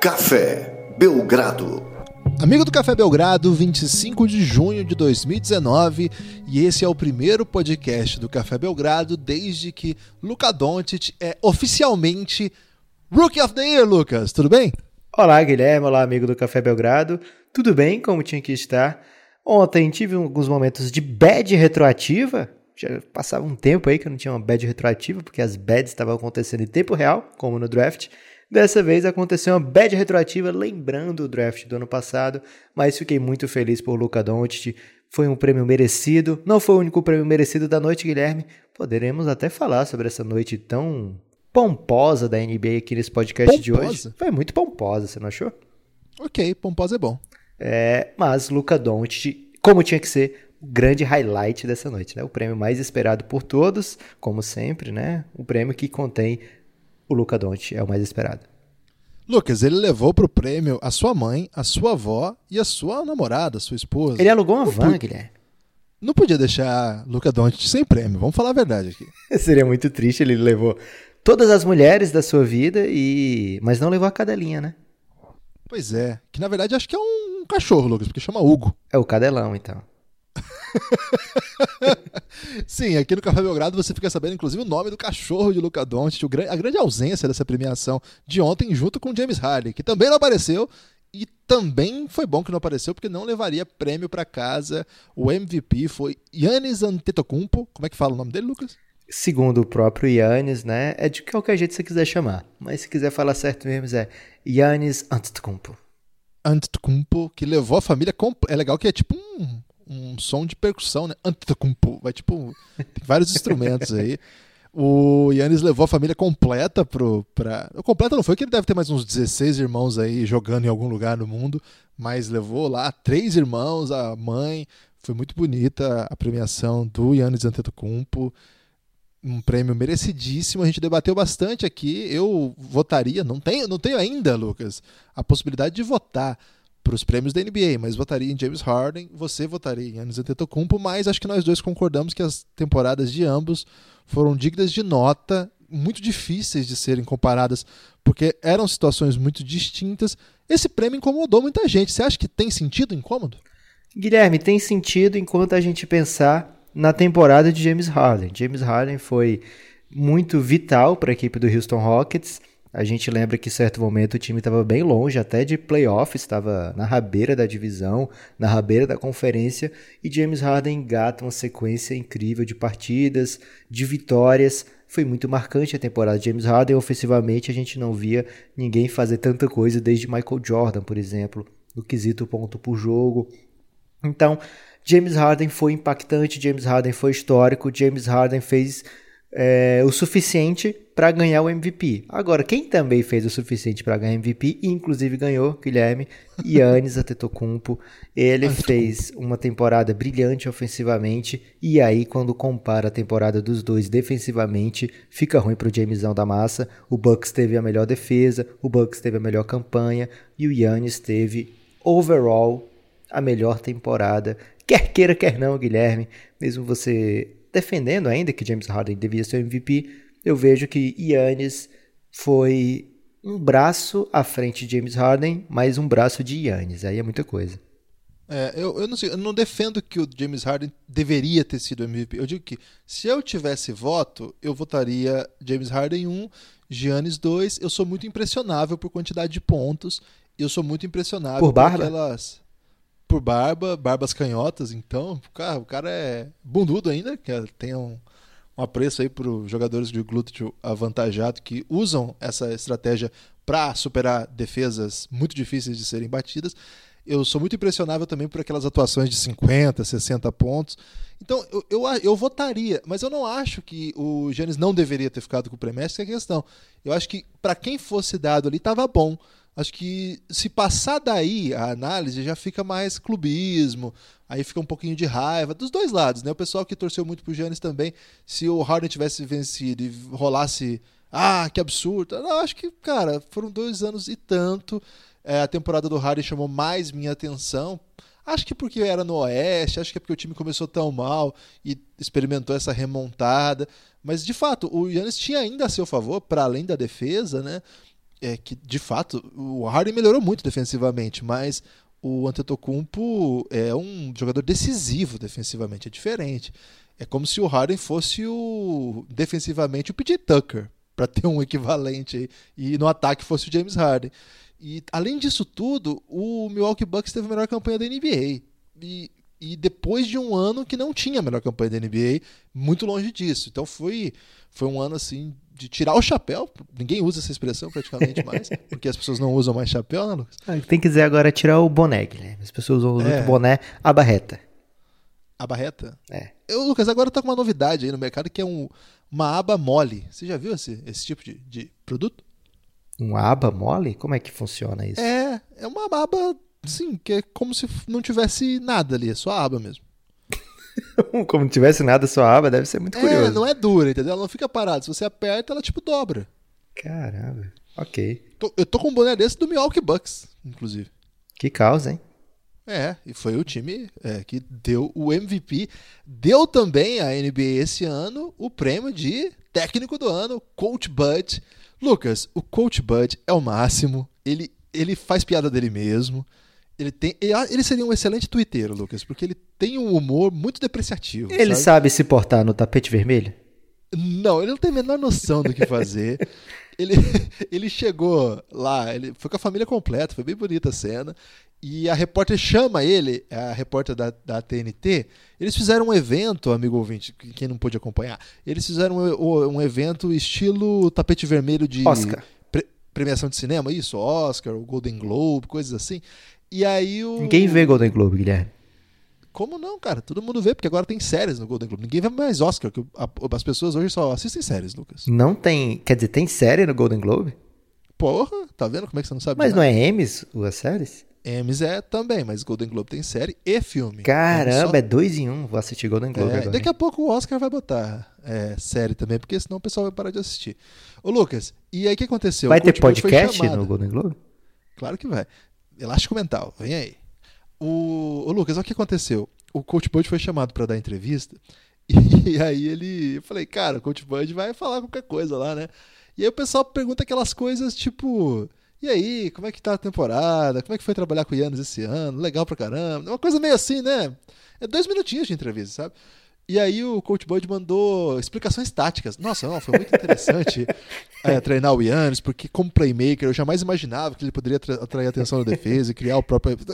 Café Belgrado. Amigo do Café Belgrado, 25 de junho de 2019, e esse é o primeiro podcast do Café Belgrado desde que Luca Doncic é oficialmente Rookie of the Year, Lucas. Tudo bem? Olá, Guilherme. Olá, amigo do Café Belgrado. Tudo bem, como tinha que estar. Ontem tive alguns momentos de bad retroativa. Já passava um tempo aí que eu não tinha uma bad retroativa, porque as bads estavam acontecendo em tempo real, como no draft. Dessa vez aconteceu uma bad retroativa, lembrando o draft do ano passado, mas fiquei muito feliz por Luca Doncic. Foi um prêmio merecido. Não foi o único prêmio merecido da noite, Guilherme. Poderemos até falar sobre essa noite tão pomposa da NBA aqui nesse podcast pomposa? de hoje. Foi muito pomposa, você não achou? Ok, pomposa é bom. É, mas Luca Doncic, como tinha que ser, o grande highlight dessa noite, né? O prêmio mais esperado por todos, como sempre, né? O prêmio que contém o Luca Doncic é o mais esperado. Lucas, ele levou pro prêmio a sua mãe, a sua avó e a sua namorada, a sua esposa. Ele alugou uma não van, Guilherme. Não podia deixar Luca Doncic sem prêmio, vamos falar a verdade aqui. Seria muito triste, ele levou todas as mulheres da sua vida e mas não levou a cadelinha, né? Pois é, que na verdade acho que é um cachorro, Lucas, porque chama Hugo. É o cadelão, então. Sim, aqui no Café Belgrado você fica sabendo, inclusive, o nome do cachorro de Luca Doncic, a grande ausência dessa premiação de ontem, junto com James Harden, que também não apareceu e também foi bom que não apareceu, porque não levaria prêmio para casa. O MVP foi Yannis Antetokounmpo. Como é que fala o nome dele, Lucas? Segundo o próprio Yannis, né? É de qualquer jeito que você quiser chamar. Mas se quiser falar certo mesmo, é Yannis Antetokounmpo. Antetokounmpo, que levou a família... É legal que é tipo um um som de percussão, né? Vai tipo. Tem vários instrumentos aí. O Yannis levou a família completa pro. Pra... Completa não foi que ele deve ter mais uns 16 irmãos aí jogando em algum lugar no mundo, mas levou lá três irmãos, a mãe. Foi muito bonita a premiação do Yannis Antetokounmpo. Um prêmio merecidíssimo, a gente debateu bastante aqui. Eu votaria, não tenho, não tenho ainda, Lucas, a possibilidade de votar para os prêmios da NBA, mas votaria em James Harden, você votaria em Giannis Antetokounmpo, mas acho que nós dois concordamos que as temporadas de ambos foram dignas de nota, muito difíceis de serem comparadas, porque eram situações muito distintas. Esse prêmio incomodou muita gente. Você acha que tem sentido incômodo? Guilherme, tem sentido enquanto a gente pensar na temporada de James Harden. James Harden foi muito vital para a equipe do Houston Rockets a gente lembra que em certo momento o time estava bem longe, até de playoffs, estava na rabeira da divisão, na rabeira da conferência, e James Harden engata uma sequência incrível de partidas, de vitórias. Foi muito marcante a temporada de James Harden. Ofensivamente, a gente não via ninguém fazer tanta coisa desde Michael Jordan, por exemplo, no quesito ponto por jogo. Então, James Harden foi impactante, James Harden foi histórico, James Harden fez é, o suficiente para ganhar o MVP. Agora, quem também fez o suficiente para ganhar MVP, inclusive ganhou, Guilherme, Yannis Antetokounmpo. Ele fez uma temporada brilhante ofensivamente e aí quando compara a temporada dos dois defensivamente, fica ruim para o Jamesão da massa. O Bucks teve a melhor defesa, o Bucks teve a melhor campanha e o Yannis teve overall a melhor temporada. Quer queira, quer não, Guilherme, mesmo você defendendo ainda que James Harden devia ser o MVP, eu vejo que Yannis foi um braço à frente de James Harden, mais um braço de Yannis. Aí é muita coisa. É, eu, eu, não sei, eu não defendo que o James Harden deveria ter sido MVP. Eu digo que se eu tivesse voto, eu votaria James Harden 1, Giannis 2. Eu sou muito impressionável por quantidade de pontos. Eu sou muito impressionável por, barba? por aquelas por barba, barbas canhotas, então o cara, o cara é bundudo ainda, que tem um, um apreço aí para os jogadores de glúteo avantajado que usam essa estratégia para superar defesas muito difíceis de serem batidas. Eu sou muito impressionável também por aquelas atuações de 50, 60 pontos. Então, eu, eu, eu votaria, mas eu não acho que o Giannis não deveria ter ficado com o Premestre, que é a questão. Eu acho que para quem fosse dado ali, estava bom. Acho que se passar daí a análise já fica mais clubismo, aí fica um pouquinho de raiva dos dois lados, né? O pessoal que torceu muito pro Giannis também, se o Harden tivesse vencido e rolasse, ah, que absurdo. Não, acho que, cara, foram dois anos e tanto. É, a temporada do Harden chamou mais minha atenção. Acho que porque era no Oeste, acho que é porque o time começou tão mal e experimentou essa remontada. Mas, de fato, o Yannis tinha ainda a seu favor, para além da defesa, né? é que, de fato, o Harden melhorou muito defensivamente, mas o Antetokounmpo é um jogador decisivo defensivamente, é diferente. É como se o Harden fosse o defensivamente o PJ Tucker, para ter um equivalente aí, e no ataque fosse o James Harden. E além disso tudo, o Milwaukee Bucks teve a melhor campanha da NBA. E, e depois de um ano que não tinha a melhor campanha da NBA, muito longe disso. Então foi, foi um ano assim de tirar o chapéu. Ninguém usa essa expressão praticamente mais, porque as pessoas não usam mais chapéu, né, Lucas? Tem que dizer agora tirar o boné, né? As pessoas usam é. muito boné, a barreta. A barreta? É. Eu, Lucas, agora tá com uma novidade aí no mercado que é um, uma aba mole. Você já viu esse, esse tipo de, de produto? Uma aba mole? Como é que funciona isso? É, é uma aba, sim, que é como se não tivesse nada ali, é só a aba mesmo. como não tivesse nada, só a aba, deve ser muito é, curioso. não é dura, entendeu? Ela não fica parada. Se você aperta, ela tipo dobra. Caramba, ok. Tô, eu tô com um boné desse do Milwaukee Bucks, inclusive. Que causa, hein? É, e foi o time é, que deu o MVP. Deu também a NBA esse ano o prêmio de técnico do ano, Coach Bud. Lucas, o Coach Bud é o máximo. Ele, ele faz piada dele mesmo. Ele, tem, ele seria um excelente twitteiro, Lucas, porque ele tem um humor muito depreciativo. Ele sabe, sabe se portar no tapete vermelho? Não, ele não tem a menor noção do que fazer. ele, ele chegou lá, ele foi com a família completa, foi bem bonita a cena. E a repórter chama ele, a repórter da, da TNT. Eles fizeram um evento, amigo ouvinte, quem não pôde acompanhar. Eles fizeram um, um evento estilo tapete vermelho de Oscar. Pre, premiação de cinema, isso, Oscar, o Golden Globe, coisas assim. E aí o. Ninguém vê Golden Globe, Guilherme. Como não, cara? Todo mundo vê, porque agora tem séries no Golden Globe. Ninguém vê mais Oscar, que as pessoas hoje só assistem séries, Lucas. Não tem. Quer dizer, tem série no Golden Globe? Porra, tá vendo como é que você não sabe? Mas não é Emmys as séries? Emmys é também, mas Golden Globe tem série e filme. Caramba, só... é dois em um. Vou assistir Golden Globe é, agora. Daqui a pouco o Oscar vai botar é, série também, porque senão o pessoal vai parar de assistir. Ô, Lucas, e aí o que aconteceu? Vai ter podcast no Golden Globe? Claro que vai. Elástico mental, vem aí. O, o Lucas, o que aconteceu. O Coach Bud foi chamado para dar entrevista. E aí ele. Eu falei, cara, o Coach Bud vai falar qualquer coisa lá, né? E aí o pessoal pergunta aquelas coisas tipo. E aí, como é que tá a temporada? Como é que foi trabalhar com o Yannis esse ano? Legal pra caramba. Uma coisa meio assim, né? É dois minutinhos de entrevista, sabe? E aí o Coach Bud mandou explicações táticas. Nossa, não, foi muito interessante é, treinar o Yannis, porque como playmaker eu jamais imaginava que ele poderia atrair a atenção da defesa e criar o próprio...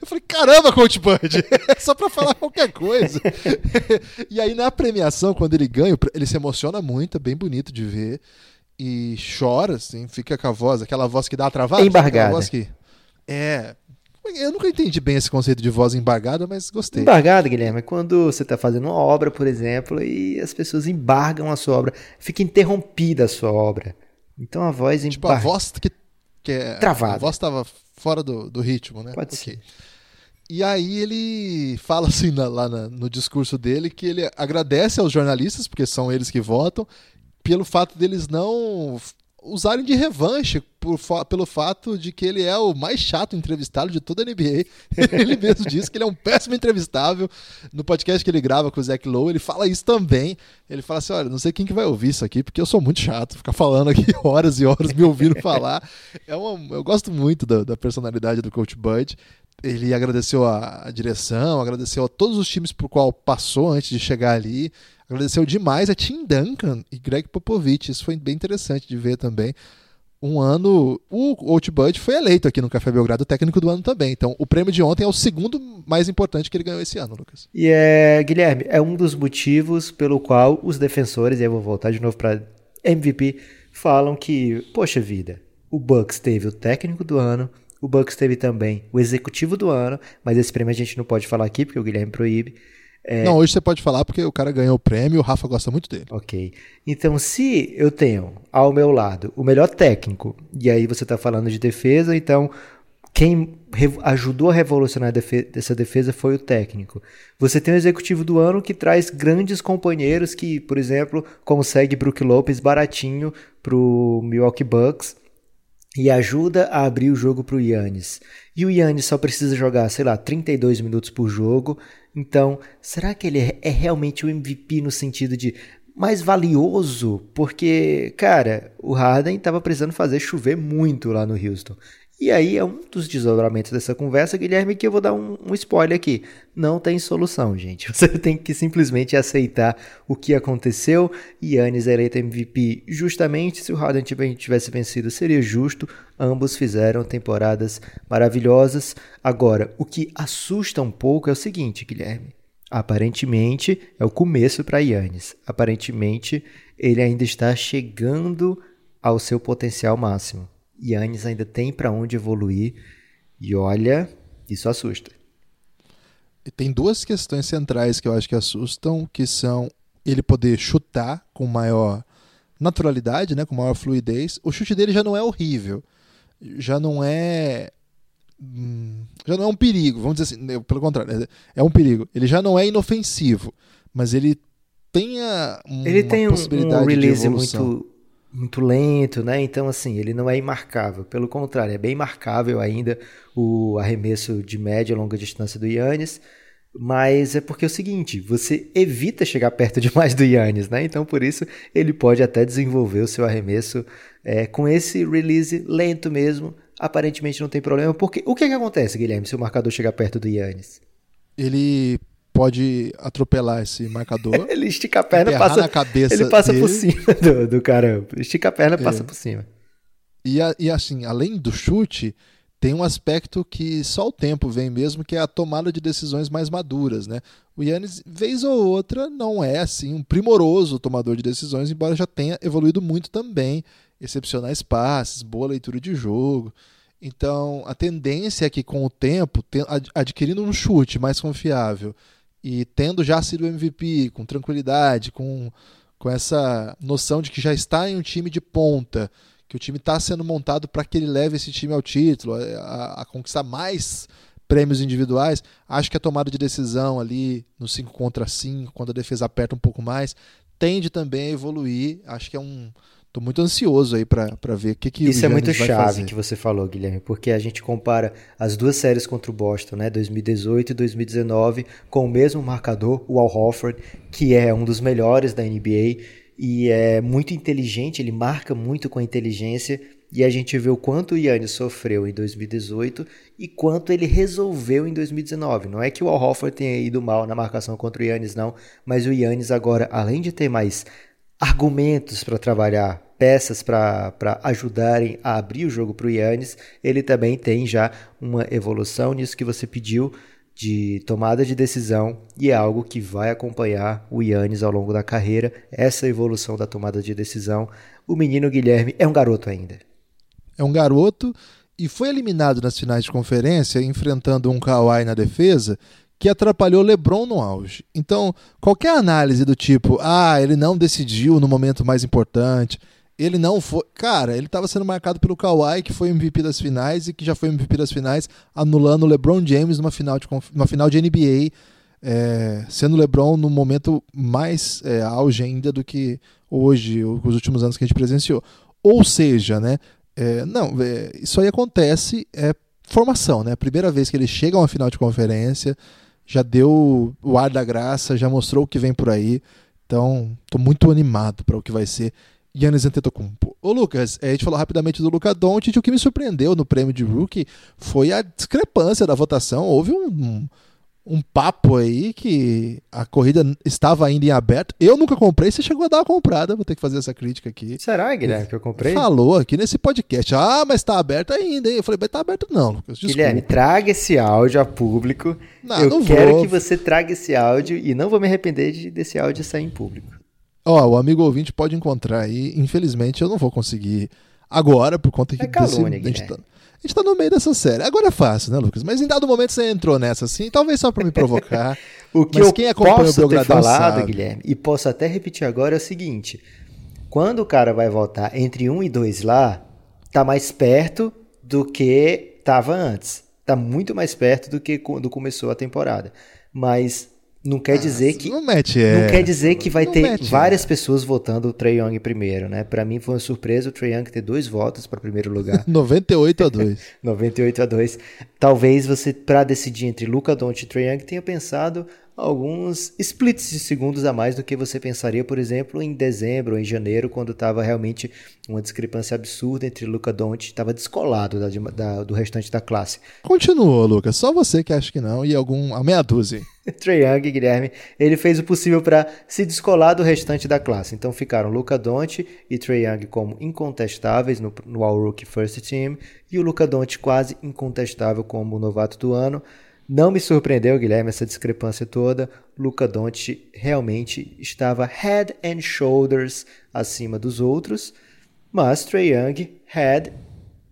Eu falei, caramba, Coach Bud, só pra falar qualquer coisa. e aí na premiação, quando ele ganha, ele se emociona muito, é bem bonito de ver e chora, assim, fica com a voz, aquela voz que dá a travada. Embargada. Voz que... É. Eu nunca entendi bem esse conceito de voz embargada, mas gostei. Embargada, Guilherme, é quando você está fazendo uma obra, por exemplo, e as pessoas embargam a sua obra, fica interrompida a sua obra. Então a voz embarga. Tipo, a voz que, que é. Travada. A voz estava fora do, do ritmo, né? Pode okay. ser. E aí ele fala assim na, lá na, no discurso dele que ele agradece aos jornalistas, porque são eles que votam, pelo fato deles não usarem de revanche por, pelo fato de que ele é o mais chato entrevistado de toda a NBA. ele mesmo disse que ele é um péssimo entrevistável. No podcast que ele grava com o Zach Lowe, ele fala isso também. Ele fala assim: olha, não sei quem que vai ouvir isso aqui, porque eu sou muito chato, ficar falando aqui horas e horas me ouvindo falar. É uma, eu gosto muito da, da personalidade do Coach Bud. Ele agradeceu a direção, agradeceu a todos os times por qual passou antes de chegar ali agradeceu demais a Tim Duncan e Greg Popovich. Isso foi bem interessante de ver também. Um ano, o Outbud foi eleito aqui no Café Belgrado técnico do ano também. Então, o prêmio de ontem é o segundo mais importante que ele ganhou esse ano, Lucas. E é, Guilherme, é um dos motivos pelo qual os defensores, e eu vou voltar de novo para MVP, falam que, poxa vida, o Bucks teve o técnico do ano, o Bucks teve também o executivo do ano, mas esse prêmio a gente não pode falar aqui porque o Guilherme proíbe. É... Não, hoje você pode falar porque o cara ganhou o prêmio o Rafa gosta muito dele. Ok. Então, se eu tenho ao meu lado o melhor técnico, e aí você está falando de defesa, então quem ajudou a revolucionar essa defesa foi o técnico. Você tem o executivo do ano que traz grandes companheiros que, por exemplo, consegue Brook Lopes baratinho para o Milwaukee Bucks e ajuda a abrir o jogo para o Yannis. E o Yannis só precisa jogar, sei lá, 32 minutos por jogo então, será que ele é realmente o MVP no sentido de mais valioso, porque, cara, o Harden estava precisando fazer chover muito lá no Houston. E aí é um dos desdobramentos dessa conversa, Guilherme, que eu vou dar um, um, spoiler aqui. Não tem solução, gente. Você tem que simplesmente aceitar o que aconteceu. Yannis eleito MVP justamente se o Harden tivesse vencido, seria justo. Ambos fizeram temporadas maravilhosas. Agora, o que assusta um pouco é o seguinte, Guilherme. Aparentemente é o começo para Yannis. Aparentemente ele ainda está chegando ao seu potencial máximo. Yannis ainda tem para onde evoluir e olha, isso assusta. Tem duas questões centrais que eu acho que assustam, que são ele poder chutar com maior naturalidade, né, com maior fluidez. O chute dele já não é horrível, já não é hum, já não é um perigo, vamos dizer assim, pelo contrário, é um perigo. Ele já não é inofensivo, mas ele tem a, uma ele tem possibilidade um, release muito muito lento, né? Então, assim, ele não é imarcável. Pelo contrário, é bem marcável ainda o arremesso de média e longa distância do Yannis. Mas é porque é o seguinte, você evita chegar perto demais do Yannis, né? Então, por isso, ele pode até desenvolver o seu arremesso é, com esse release lento mesmo. Aparentemente não tem problema. Porque o que, é que acontece, Guilherme, se o marcador chegar perto do Yannis? Ele pode atropelar esse marcador. ele estica a perna, passa na cabeça Ele passa dele. por cima do, do cara. Estica a perna, passa é. por cima. E, e assim, além do chute, tem um aspecto que só o tempo vem mesmo, que é a tomada de decisões mais maduras, né? O Yannis, vez ou outra, não é assim um primoroso tomador de decisões, embora já tenha evoluído muito também. Excepcionais passes, boa leitura de jogo. Então, a tendência é que com o tempo, adquirindo um chute mais confiável e tendo já sido MVP, com tranquilidade, com, com essa noção de que já está em um time de ponta, que o time está sendo montado para que ele leve esse time ao título, a, a, conquistar mais prêmios individuais, acho que a tomada de decisão ali no 5 contra 5, quando a defesa aperta um pouco mais, tende também a evoluir. Acho que é um, Tô muito ansioso aí para ver o que, que Isso o é muito chave que você falou, Guilherme, porque a gente compara as duas séries contra o Boston, né, 2018 e 2019, com o mesmo marcador, o Al Horford, que é um dos melhores da NBA e é muito inteligente, ele marca muito com inteligência e a gente vê o quanto o Yannis sofreu em 2018 e quanto ele resolveu em 2019. Não é que o Al Horford tenha ido mal na marcação contra o Yannis, não, mas o Yannis agora, além de ter mais argumentos para trabalhar, peças para ajudarem a abrir o jogo para o Yannis, ele também tem já uma evolução nisso que você pediu de tomada de decisão e é algo que vai acompanhar o Yannis ao longo da carreira, essa evolução da tomada de decisão. O menino Guilherme é um garoto ainda. É um garoto e foi eliminado nas finais de conferência enfrentando um Kawhi na defesa que atrapalhou LeBron no auge. Então, qualquer análise do tipo, ah, ele não decidiu no momento mais importante, ele não foi. Cara, ele estava sendo marcado pelo Kawhi, que foi MVP das finais e que já foi MVP das finais, anulando o LeBron James numa final de, numa final de NBA, é, sendo o LeBron no momento mais é, auge ainda do que hoje, os últimos anos que a gente presenciou. Ou seja, né? É, não, isso aí acontece, é formação, né? Primeira vez que ele chega a uma final de conferência, já deu o ar da graça, já mostrou o que vem por aí. Então, estou muito animado para o que vai ser Yannis Antetokounmpo. Ô Lucas, a gente falou rapidamente do Luca Doncic, o que me surpreendeu no prêmio de rookie foi a discrepância da votação. Houve um, um um papo aí que a corrida estava ainda em aberto. Eu nunca comprei, você chegou a dar uma comprada, vou ter que fazer essa crítica aqui. Será, Guilherme, que eu comprei? Falou aqui nesse podcast. Ah, mas está aberto ainda, hein? Eu falei, mas tá aberto não, Lucas. Desculpa. Guilherme, traga esse áudio a público. Não, eu não quero vou. que você traga esse áudio e não vou me arrepender de, desse áudio sair em público. Ó, o amigo ouvinte pode encontrar aí. Infelizmente eu não vou conseguir agora, por conta que é calúnia, desse, Guilherme. A gente tá no meio dessa série. Agora é fácil, né, Lucas? Mas em dado momento você entrou nessa assim, talvez só para me provocar. o que Mas eu quem acompanha posso o ter falado, sabe. Guilherme, e posso até repetir agora é o seguinte: quando o cara vai voltar entre um e dois lá, tá mais perto do que tava antes. Tá muito mais perto do que quando começou a temporada. Mas Não quer dizer que Não mete, é. não quer dizer que vai Não ter mete, várias é. pessoas votando o Trey Young primeiro, né? Pra mim foi uma surpresa o Trey Young ter dois votos para primeiro lugar. 98 a 2. 98 a 2. Talvez você, para decidir entre Luca Doncic e Trae Young, tenha pensado alguns splits de segundos a mais do que você pensaria, por exemplo, em dezembro ou em janeiro, quando estava realmente uma discrepância absurda entre Luca Doncic, estava descolado da- da- do restante da classe. Continuou, Lucas. Só você que acha que não e algum a meia dúzia. Trae Young, Guilherme, ele fez o possível para se descolar do restante da classe. Então ficaram Luca Doncic e Trae Young como incontestáveis no, no All-Rookie First Team e o Luca Doncic quase incontestável como o novato do ano. Não me surpreendeu, Guilherme, essa discrepância toda. Luca Doncic realmente estava head and shoulders acima dos outros, mas Trae Young head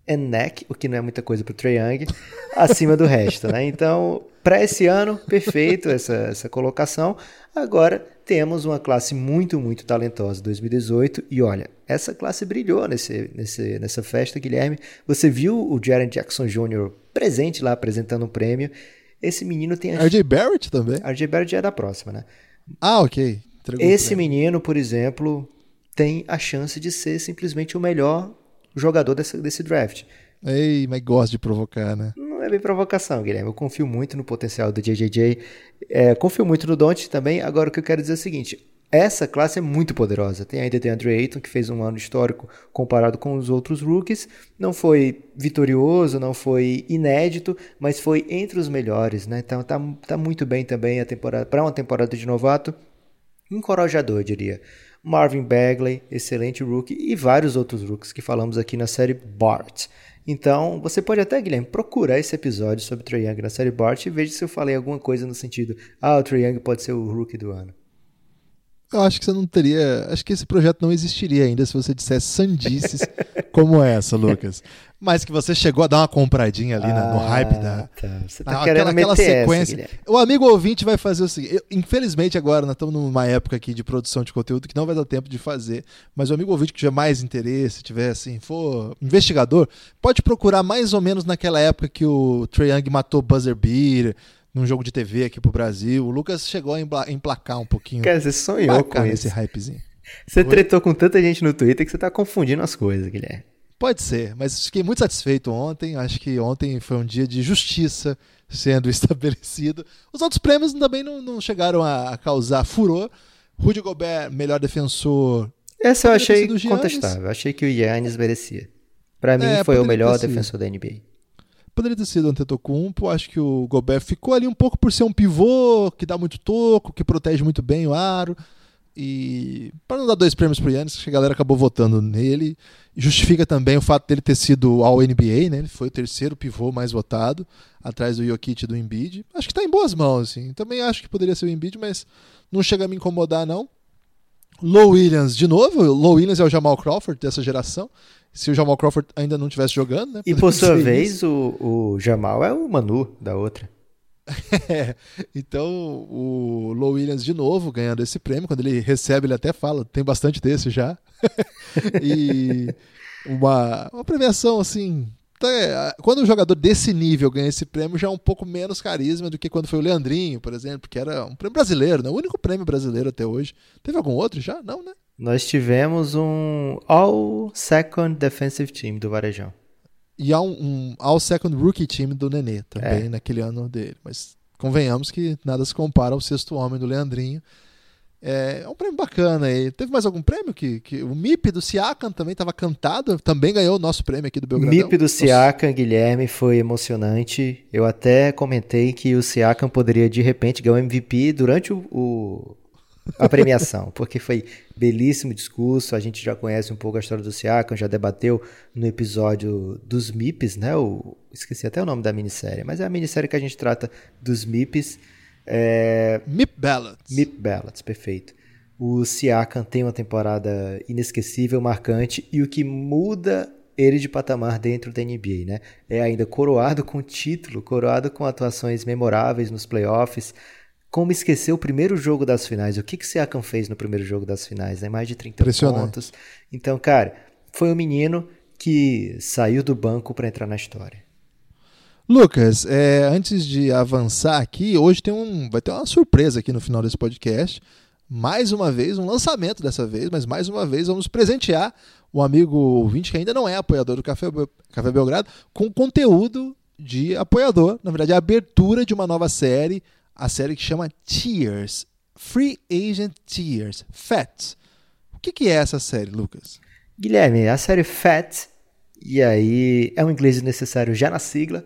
and neck, o que não é muita coisa para o Trae Young, acima do resto, né? Então, para esse ano, perfeito essa, essa colocação. Agora temos uma classe muito, muito talentosa 2018 e olha, essa classe brilhou nesse, nesse, nessa festa, Guilherme. Você viu o Jaren Jackson Jr. presente lá apresentando um prêmio. Esse menino tem a RJ Barrett também. RJ Barrett é da próxima, né? Ah, ok. Entregou Esse menino, por exemplo, tem a chance de ser simplesmente o melhor jogador desse, desse draft. Ei, mas gosta de provocar, né? Não é bem provocação, Guilherme. Eu confio muito no potencial do JJJ. É, confio muito no Don't também. Agora, o que eu quero dizer é o seguinte: essa classe é muito poderosa. Tem ainda tem Andrew Ayton, que fez um ano histórico comparado com os outros rookies. Não foi vitorioso, não foi inédito, mas foi entre os melhores, né? Então tá, tá muito bem também a temporada para uma temporada de novato. Encorajador, eu diria. Marvin Bagley, excelente rookie, e vários outros rookies que falamos aqui na série Bart. Então, você pode até, Guilherme, procurar esse episódio sobre Trae Young na série Bart e veja se eu falei alguma coisa no sentido, ah, o Trae Young pode ser o rookie do ano. Eu acho que você não teria. Acho que esse projeto não existiria ainda se você dissesse sandices como essa, Lucas. Mas que você chegou a dar uma compradinha ali na- no hype da. tá. Você tá Ah, querendo aquela, aquela essa, sequência. Guilherme. o amigo ouvinte vai fazer o seguinte. eu- infelizmente, agora nós estamos numa época aqui de produção de conteúdo que não vai dar tempo de fazer. Mas o amigo ouvinte que tiver mais interesse, tiver assim, for investigador, pode procurar mais ou menos naquela época que o Trae Young matou Buzzer Beater num jogo de TV aqui pro Brasil. O Lucas chegou a emplacar um pouquinho. Cara, você sonhou com esse hypezinho. Você tretou com tanta gente no Twitter que você tá confundindo as coisas, Guilherme. Pode ser, mas fiquei muito satisfeito ontem. Acho que ontem foi um dia de justiça sendo estabelecido. Os outros prêmios também não, não chegaram a, causar furor. Rudy Gobert, melhor defensor. Essa eu achei Giannis. contestável. Achei que o Yannis merecia. Pra mim, É, foi o melhor defensor da NBA. Poderia ter sido o Antetokounmpo. Acho que o Gobert ficou ali um pouco por ser um pivô que dá muito toco, que protege muito bem o aro. E para não dar dois prêmios pro Yannis, a galera acabou votando nele. Justifica também o fato dele ter sido ao NBA, né? Ele foi o terceiro pivô mais votado, atrás do Jokic e do Embiid. Acho que tá em boas mãos, assim. Também acho que poderia ser o Embiid, mas não chega a me incomodar, não. Low Williams, de novo. Low Williams é o Jamal Crawford dessa geração. Se o Jamal Crawford ainda não estivesse jogando, né? E por sua vez, o, o Jamal é o Manu da outra. É, então o Low Williams de novo ganhando esse prêmio, quando ele recebe ele até fala, tem bastante desse já. e uma, uma premiação assim, até- quando um jogador desse nível ganha esse prêmio já é um pouco menos carisma do que quando foi o Leandrinho, por exemplo, que era um prêmio brasileiro, né? o único prêmio brasileiro até hoje. Teve algum outro já? Não, né? Nós tivemos um All Second Defensive Team do Varejão. E há um, um All Second Rookie Team do Nenê também É. naquele ano dele. Mas convenhamos que nada se compara ao sexto homem do Leandrinho. É, é um prêmio bacana aí. Teve mais algum prêmio? que, que O MIP do Siakam também estava cantado, também ganhou o nosso prêmio aqui do Belgradão. MIP do Siakam, Guilherme, foi emocionante. Eu até comentei que o Siakam poderia, de repente, ganhar o MVP durante o, o- a premiação, porque foi belíssimo discurso. A gente já conhece um pouco a história do Siakam, já debateu no episódio dos MIPs, né? O, esqueci até o nome da minissérie, mas é a minissérie que a gente trata dos MIPs. É, MIP Ballots. Mip Ballots, perfeito. O Siakam tem uma temporada inesquecível, marcante, e o que muda ele de patamar dentro da NBA, né? É ainda coroado com título, coroado com atuações memoráveis nos playoffs. Como esquecer o primeiro jogo das finais? O que que Siakam fez no primeiro jogo das finais? Né? Mais de 30 Impressionante. pontos. Então, cara, foi um menino que saiu do banco para entrar na história. Lucas, é, antes de avançar aqui, hoje tem um, vai ter uma surpresa aqui no final desse podcast. Mais uma vez, um lançamento dessa vez, mas mais uma vez vamos presentear o amigo ouvinte que ainda não é apoiador do Café, Café Belgrado com conteúdo de apoiador. Na verdade, a abertura de uma nova série, a série que chama Tears. Free Agent Tears. FAT. O que, que é essa série, Lucas? Guilherme, a série FAT, e aí é um inglês necessário já na sigla,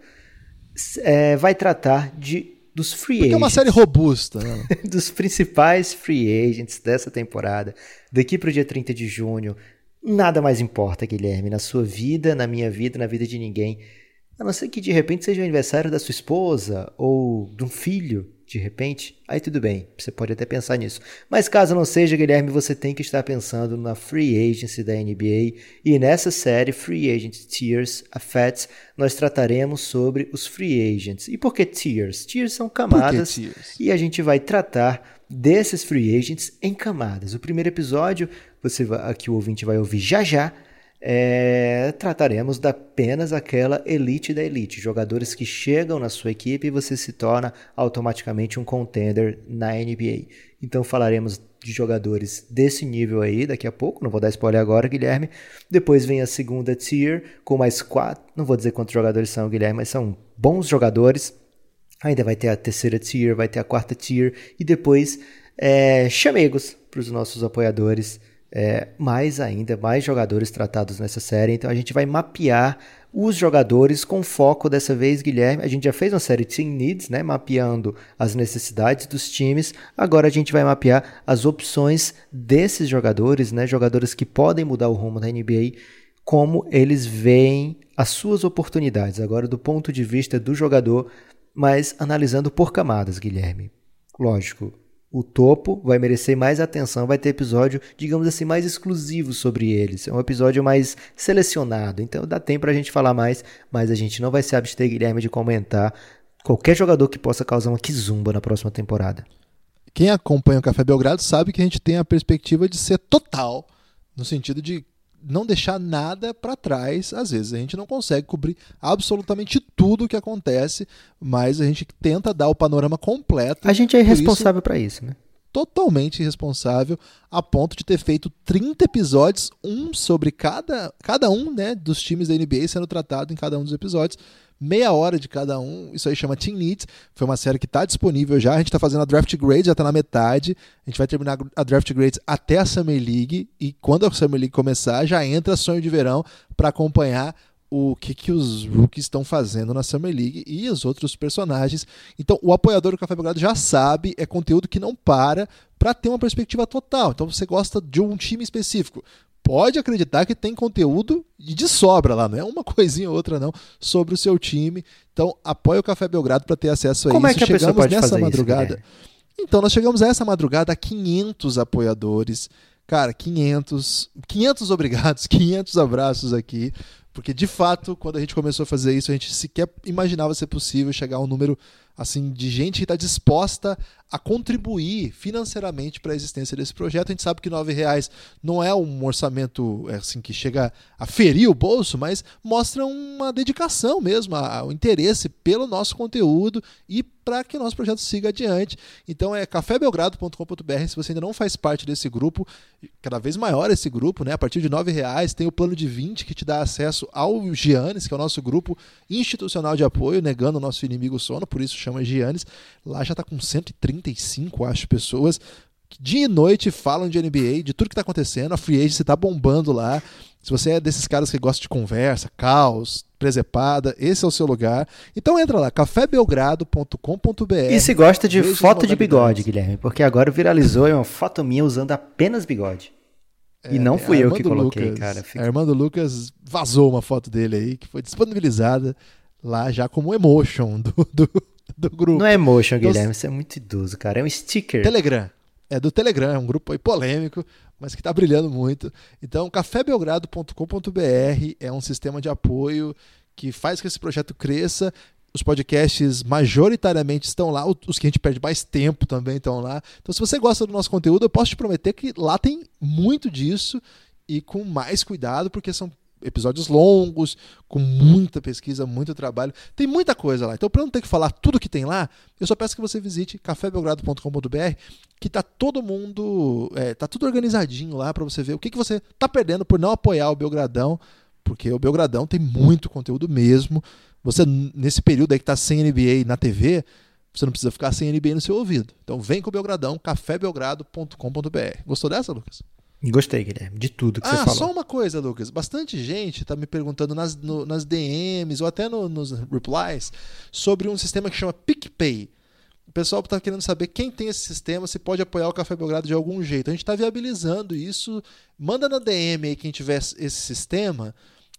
é, vai tratar de dos free Porque agents. é uma série robusta, né? dos principais free agents dessa temporada. Daqui para o dia 30 de junho, nada mais importa, Guilherme, na sua vida, na minha vida, na vida de ninguém. A não ser que de repente seja o aniversário da sua esposa ou de um filho de repente, aí tudo bem, você pode até pensar nisso. Mas caso não seja, Guilherme, você tem que estar pensando na free agency da NBA e nessa série Free Agent Tiers, a FATS, nós trataremos sobre os free agents. E por que tiers? Tiers são camadas tiers? e a gente vai tratar desses free agents em camadas. O primeiro episódio, você vai, aqui o ouvinte vai ouvir já já, é, trataremos apenas aquela elite da elite, jogadores que chegam na sua equipe e você se torna automaticamente um contender na NBA. Então falaremos de jogadores desse nível aí daqui a pouco, não vou dar spoiler agora, Guilherme. Depois vem a segunda tier com mais quatro, não vou dizer quantos jogadores são, Guilherme, mas são bons jogadores. Ainda vai ter a terceira tier, vai ter a quarta tier e depois é, chamegos para os nossos apoiadores é, mais ainda, mais jogadores tratados nessa série. Então a gente vai mapear os jogadores com foco dessa vez, Guilherme. A gente já fez uma série de Team Needs, né, mapeando as necessidades dos times. Agora a gente vai mapear as opções desses jogadores, né, jogadores que podem mudar o rumo da NBA, como eles veem as suas oportunidades. Agora do ponto de vista do jogador, mas analisando por camadas, Guilherme. Lógico, o topo vai merecer mais atenção, vai ter episódio, digamos assim, mais exclusivo sobre eles. É um episódio mais selecionado, então dá tempo pra gente falar mais, mas a gente não vai se abster, Guilherme, de comentar qualquer jogador que possa causar uma kizumba na próxima temporada. Quem acompanha o Café Belgrado sabe que a gente tem a perspectiva de ser total, no sentido de não deixar nada para trás. Às vezes a gente não consegue cobrir absolutamente tudo o que acontece, mas a gente tenta dar o panorama completo. A gente é irresponsável para isso, né? Totalmente irresponsável, a ponto de ter feito 30 episódios, um sobre cada, cada um né, dos times da NBA sendo tratado em cada um dos episódios meia hora de cada um. Isso aí chama Team Needs. Foi uma série que está disponível já. A gente está fazendo a Draft Grade, já está na metade. A gente vai terminar a Draft Grades até a Summer League. E quando a Summer League começar, já entra Sonho de Verão para acompanhar o que, que os rookies estão fazendo na Summer League e os outros personagens. Então, o apoiador do Café Belgrado já sabe, é conteúdo que não para para ter uma perspectiva total. Então, você gosta de um time específico pode acreditar que tem conteúdo de sobra lá, não é uma coisinha ou outra não, sobre o seu time. Então, apoie o Café Belgrado para ter acesso a Como isso. Como é que a chegamos pode nessa madrugada. Isso, então, nós chegamos a essa madrugada a 500 apoiadores. Cara, 500, 500 obrigados, 500 abraços aqui. Porque, de fato, quando a gente começou a fazer isso, a gente sequer imaginava ser possível chegar a um número assim de gente que está disposta a contribuir financeiramente para a existência desse projeto. A gente sabe que R$ reais não é um orçamento é, assim que chega a ferir o bolso, mas mostra uma dedicação mesmo, o interesse pelo nosso conteúdo e para que o nosso projeto siga adiante. Então é cafébelgrado.com.br. Se você ainda não faz parte desse grupo, cada vez maior esse grupo, né? A partir de R$ reais tem o plano de 20 que te dá acesso ao Giannis, que é o nosso grupo institucional de apoio, negando o nosso inimigo sono, por isso chama Giannis. Lá já está com 130 35, acho, pessoas que dia e noite falam de NBA, de tudo que está acontecendo. A Free Agency está bombando lá. Se você é desses caras que gosta de conversa, caos, presepada, esse é o seu lugar. Então entra lá, cafébelgrado.com.br. E se gosta de foto de bigode, Guilherme, porque agora viralizou uma foto minha usando apenas bigode. É, e não fui eu que coloquei, Lucas, cara. Fica... Armando Lucas vazou uma foto dele aí, que foi disponibilizada lá já como emotion do, do, do grupo. Não é emotion, então, Guilherme, você é muito idoso, cara. É um sticker. Telegram. É do Telegram, é um grupo aí polêmico, mas que está brilhando muito. Então, cafébelgrado.com.br é um sistema de apoio que faz que esse projeto cresça. Os podcasts majoritariamente estão lá, os que a gente perde mais tempo também estão lá. Então, se você gosta do nosso conteúdo, eu posso te prometer que lá tem muito disso e com mais cuidado, porque são episódios longos, com muita pesquisa, muito trabalho. Tem muita coisa lá. Então, para não ter que falar tudo que tem lá, eu só peço que você visite cafébelgrado.com.br, que tá todo mundo, é, tá tudo organizadinho lá para você ver o que, que você tá perdendo por não apoiar o Belgradão, porque o Belgradão tem muito conteúdo mesmo. Você, nesse período aí que tá sem NBA na TV, você não precisa ficar sem NBA no seu ouvido. Então vem com o Belgradão, cafébelgrado.com.br. Gostou dessa, Lucas? Gostei, Guilherme, de tudo que ah, você falou. só uma coisa, Lucas. Bastante gente está me perguntando nas, no, nas DMs ou até no, nos replies sobre um sistema que chama PicPay. O pessoal está querendo saber quem tem esse sistema, se pode apoiar o Café Belgrado de algum jeito. A gente está viabilizando isso. Manda na DM aí quem tiver esse sistema.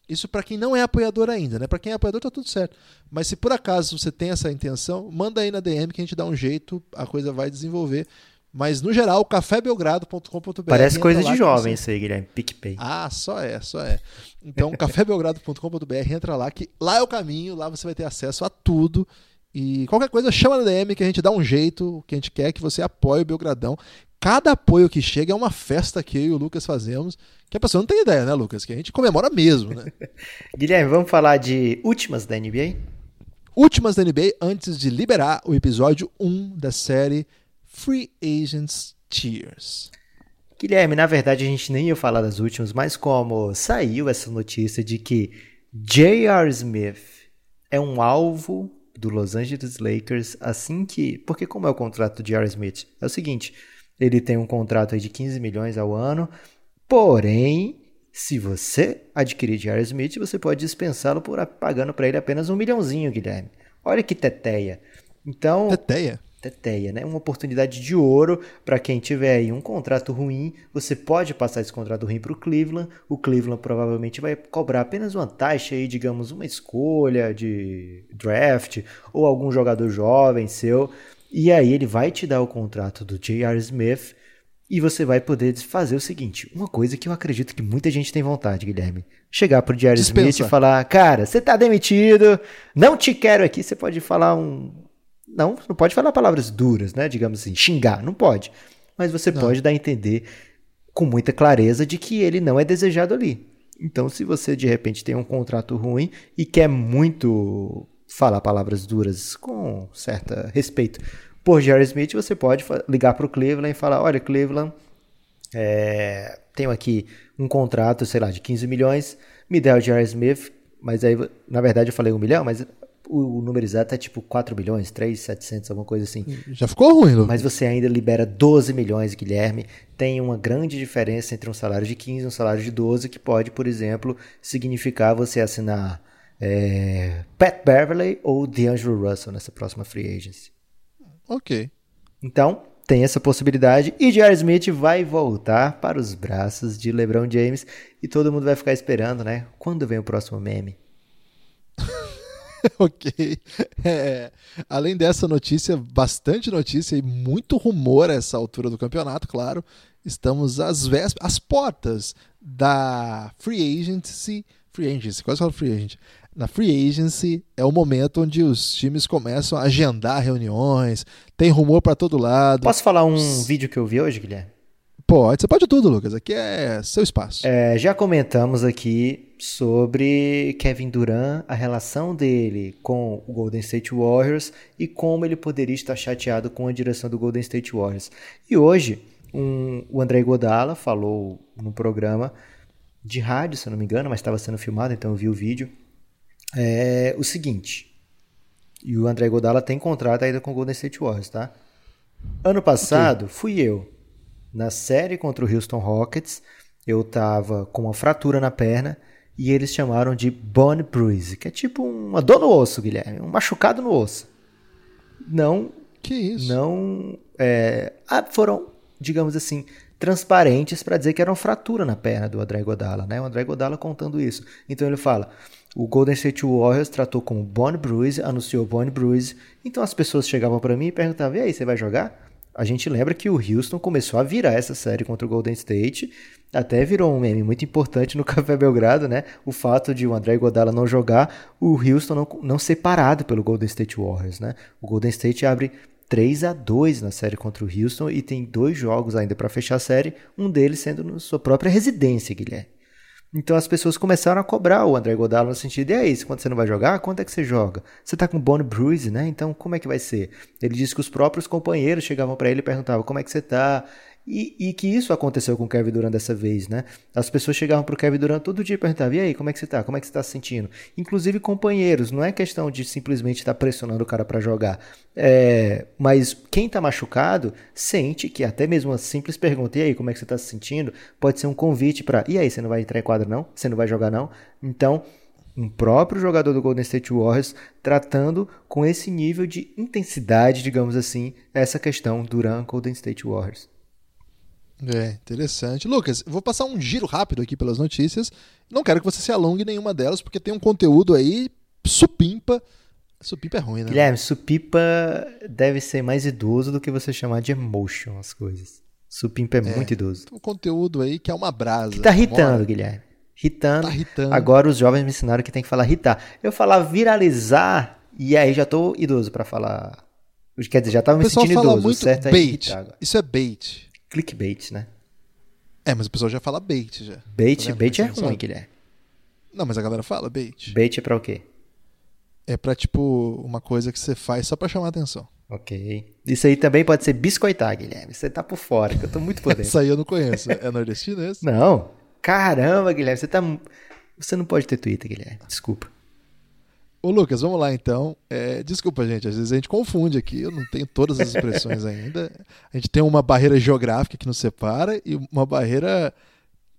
Isso para quem não é apoiador ainda, né? Para quem é apoiador tá tudo certo. Mas se por acaso você tem essa intenção, manda aí na DM que a gente dá um jeito, a coisa vai desenvolver. Mas no geral, cafébelgrado.com.br. Parece coisa de jovem isso aí, Guilherme. PicPay. Ah, só é, só é. Então, cafébelgrado.com.br, entra lá, que lá é o caminho, lá você vai ter acesso a tudo. E qualquer coisa, chama na DM que a gente dá um jeito, o que a gente quer é que você apoie o Belgradão. Cada apoio que chega é uma festa que eu e o Lucas fazemos, que a pessoa não tem ideia, né, Lucas? Que a gente comemora mesmo, né? Guilherme, vamos falar de últimas da NBA? Últimas da NBA antes de liberar o episódio 1 da série Free Agents Tears. Guilherme, na verdade a gente nem ia falar das últimas, mas como saiu essa notícia de que J.R. Smith é um alvo do Los Angeles Lakers assim que. Porque, como é o contrato de J.R. Smith? É o seguinte: ele tem um contrato de 15 milhões ao ano, porém, se você adquirir J.R. Smith, você pode dispensá-lo por pagando para ele apenas um milhãozinho, Guilherme. Olha que teteia. Então. Teteia? Teteia, né? Uma oportunidade de ouro para quem tiver aí um contrato ruim. Você pode passar esse contrato ruim para o Cleveland. O Cleveland provavelmente vai cobrar apenas uma taxa aí, digamos, uma escolha de draft ou algum jogador jovem seu. E aí ele vai te dar o contrato do J.R. Smith e você vai poder fazer o seguinte, uma coisa que eu acredito que muita gente tem vontade, Guilherme. Chegar pro J.R. Smith e falar, cara, você tá demitido, não te quero aqui. Você pode falar um, não, não pode falar palavras duras, né? Digamos assim, xingar, não pode. Mas você não. pode dar a entender com muita clareza de que ele não é desejado ali. Então, se você de repente tem um contrato ruim e quer muito falar palavras duras com certo respeito por Jerry Smith, você pode ligar para o Cleveland e falar: Olha, Cleveland, é, tenho aqui um contrato, sei lá, de 15 milhões, me dá o Jerry Smith, mas aí, na verdade, eu falei um milhão, mas o, número exato é tipo 4 milhões, 3, 700, alguma coisa assim. Já ficou ruim, Lu. Mas você ainda libera 12 milhões, Guilherme. Tem uma grande diferença entre um salário de 15 e um salário de 12, que pode, por exemplo, significar você assinar é, Pat Beverley ou DeAngelo Russell nessa próxima free agency. Ok. Então, tem essa possibilidade. E J.R. Smith vai voltar para os braços de LeBron James e todo mundo vai ficar esperando, né? Quando vem o próximo meme? ok. É, além dessa notícia, bastante notícia e muito rumor a essa altura do campeonato, claro. Estamos às vésperas, às portas da Free Agency. Free Agency, quase falo Free Agent. Na Free Agency é o momento onde os times começam a agendar reuniões, tem rumor para todo lado. Posso falar um vídeo que eu vi hoje, Guilherme? Pode, você pode tudo, Lucas. Aqui é seu espaço. É, já comentamos aqui sobre Kevin Durant, a relação dele com o Golden State Warriors e como ele poderia estar chateado com a direção do Golden State Warriors. E hoje, um, o André Godala falou no programa de rádio, se eu não me engano, mas estava sendo filmado, então eu vi o vídeo. É, o seguinte, e o André Godala tem contrato ainda com o Golden State Warriors, tá? Ano passado, okay. fui eu na série contra o Houston Rockets, eu tava com uma fratura na perna e eles chamaram de bone bruise, que é tipo uma dor no osso, Guilherme, um machucado no osso. Não, que isso? Não, é, ah, foram, digamos assim, transparentes para dizer que era uma fratura na perna do André Godala, né? O André Godala contando isso. Então ele fala: o Golden State Warriors tratou como bone bruise, anunciou bone bruise. Então as pessoas chegavam para mim e perguntavam: "E aí, você vai jogar?" A gente lembra que o Houston começou a virar essa série contra o Golden State, até virou um meme muito importante no Café Belgrado, né? O fato de o André Godala não jogar, o Houston não, não ser parado pelo Golden State Warriors, né? O Golden State abre 3 a 2 na série contra o Houston e tem dois jogos ainda para fechar a série, um deles sendo na sua própria residência, Guilherme. Então as pessoas começaram a cobrar o André Godala no sentido, e aí, quando você não vai jogar, quanto é que você joga? Você tá com bone bruise, né? Então como é que vai ser? Ele disse que os próprios companheiros chegavam para ele e perguntavam como é que você tá? E, e, que isso aconteceu com o Kevin Durant dessa vez, né? As pessoas chegavam pro Kevin Durant todo dia e perguntavam, e aí, como é que você tá? Como é que você tá se sentindo? Inclusive companheiros, não é questão de simplesmente estar tá pressionando o cara para jogar. É, mas quem tá machucado sente que até mesmo uma simples pergunta, e aí, como é que você tá se sentindo? Pode ser um convite para, e aí, você não vai entrar em quadro não? Você não vai jogar não? Então, um próprio jogador do Golden State Warriors tratando com esse nível de intensidade, digamos assim, essa questão Durant Golden State Warriors. É, interessante. Lucas, vou passar um giro rápido aqui pelas notícias. Não quero que você se alongue nenhuma delas, porque tem um conteúdo aí supimpa. Supimpa é ruim, né? Guilherme, supimpa deve ser mais idoso do que você chamar de emotion as coisas. Supimpa é, é muito idoso. Tem um conteúdo aí que é uma brasa. Que tá irritando, Guilherme. Ritando. Tá irritando. Agora os jovens me ensinaram que tem que falar irritar. Eu falar viralizar, e aí já tô idoso para falar. Quer dizer, já tava me sentindo idoso. Muito certo é bait. Isso é bait clickbait, né? É, mas o pessoal já fala bait já. Bait, tá bait é ruim, Guilherme. Não, mas a galera fala bait. Bait é pra o quê? É pra, tipo, uma coisa que você faz só pra chamar atenção. Ok. Isso aí também pode ser biscoitar, Guilherme. Você tá por fora, que eu tô muito por dentro. Isso aí eu não conheço. É nordestino esse? Não. Caramba, Guilherme, você tá. Você não pode ter Twitter, Guilherme. Desculpa. Ô Lucas, vamos lá então. É, desculpa, gente, às vezes a gente confunde aqui, eu não tenho todas as expressões ainda. A gente tem uma barreira geográfica que nos separa e uma barreira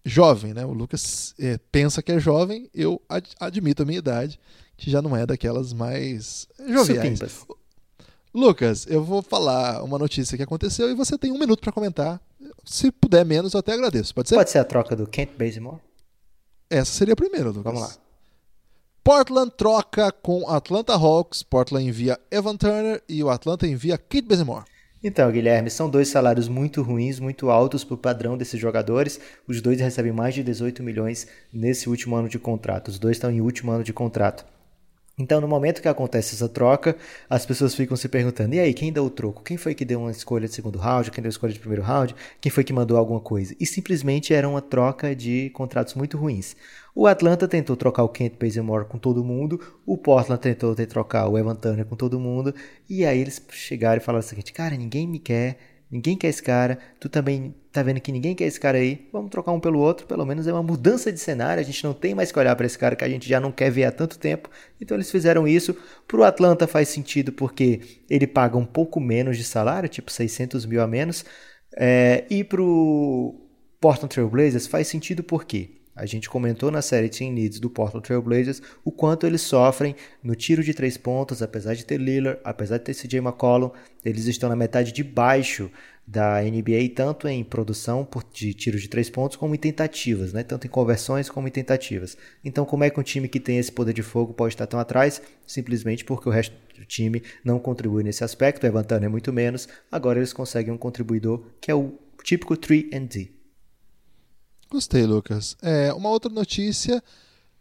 jovem, né? O Lucas é, pensa que é jovem, eu ad admito a minha idade, que já não é daquelas mais joviais. Supimpas. Lucas, eu vou falar uma notícia que aconteceu e você tem um minuto para comentar. Se puder menos, eu até agradeço. Pode ser? Pode ser a troca do Kent Bazemore? Essa seria a primeira, Lucas. Vamos lá. Portland troca com Atlanta Hawks. Portland envia Evan Turner e o Atlanta envia Kit Bazemore. Então, Guilherme, são dois salários muito ruins, muito altos para o padrão desses jogadores. Os dois recebem mais de 18 milhões nesse último ano de contrato. Os dois estão em último ano de contrato. Então, no momento que acontece essa troca, as pessoas ficam se perguntando: e aí, quem deu o troco? Quem foi que deu uma escolha de segundo round? Quem deu a escolha de primeiro round? Quem foi que mandou alguma coisa? E simplesmente era uma troca de contratos muito ruins. O Atlanta tentou trocar o Kent Bazemore com todo mundo, o Portland tentou trocar o Evan Turner com todo mundo, e aí eles chegaram e falaram o seguinte: cara, ninguém me quer, ninguém quer esse cara, tu também tá vendo que ninguém quer esse cara aí, vamos trocar um pelo outro, pelo menos é uma mudança de cenário, a gente não tem mais que olhar para esse cara que a gente já não quer ver há tanto tempo, então eles fizeram isso. Pro Atlanta faz sentido porque ele paga um pouco menos de salário, tipo 600 mil a menos, é, e pro Portland Trail Blazers faz sentido porque a gente comentou na série Team Needs do Portland Trail Blazers o quanto eles sofrem no tiro de três pontos, apesar de ter Lillard, apesar de ter CJ McCollum, eles estão na metade de baixo da NBA, tanto em produção de tiros de três pontos como em tentativas, né? tanto em conversões como em tentativas. Então, como é que um time que tem esse poder de fogo pode estar tão atrás? Simplesmente porque o resto do time não contribui nesse aspecto, levantando é muito menos. Agora eles conseguem um contribuidor que é o típico 3D. Gostei, Lucas. É, uma outra notícia: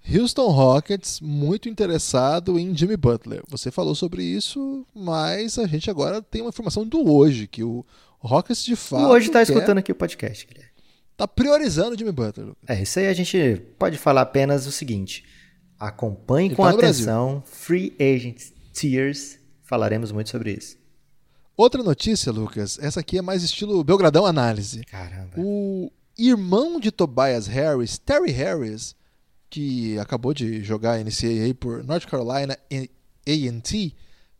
Houston Rockets muito interessado em Jimmy Butler. Você falou sobre isso, mas a gente agora tem uma informação do hoje, que o Rockets de fato. O hoje está escutando aqui o podcast, Guilherme. Está priorizando o Jimmy Butler. Lucas. É, isso aí a gente pode falar apenas o seguinte: acompanhe Ele com tá atenção Free Agent Tears. Falaremos muito sobre isso. Outra notícia, Lucas, essa aqui é mais estilo Belgradão Análise. Caramba. O irmão de Tobias Harris, Terry Harris, que acabou de jogar NCAA por North Carolina A&T,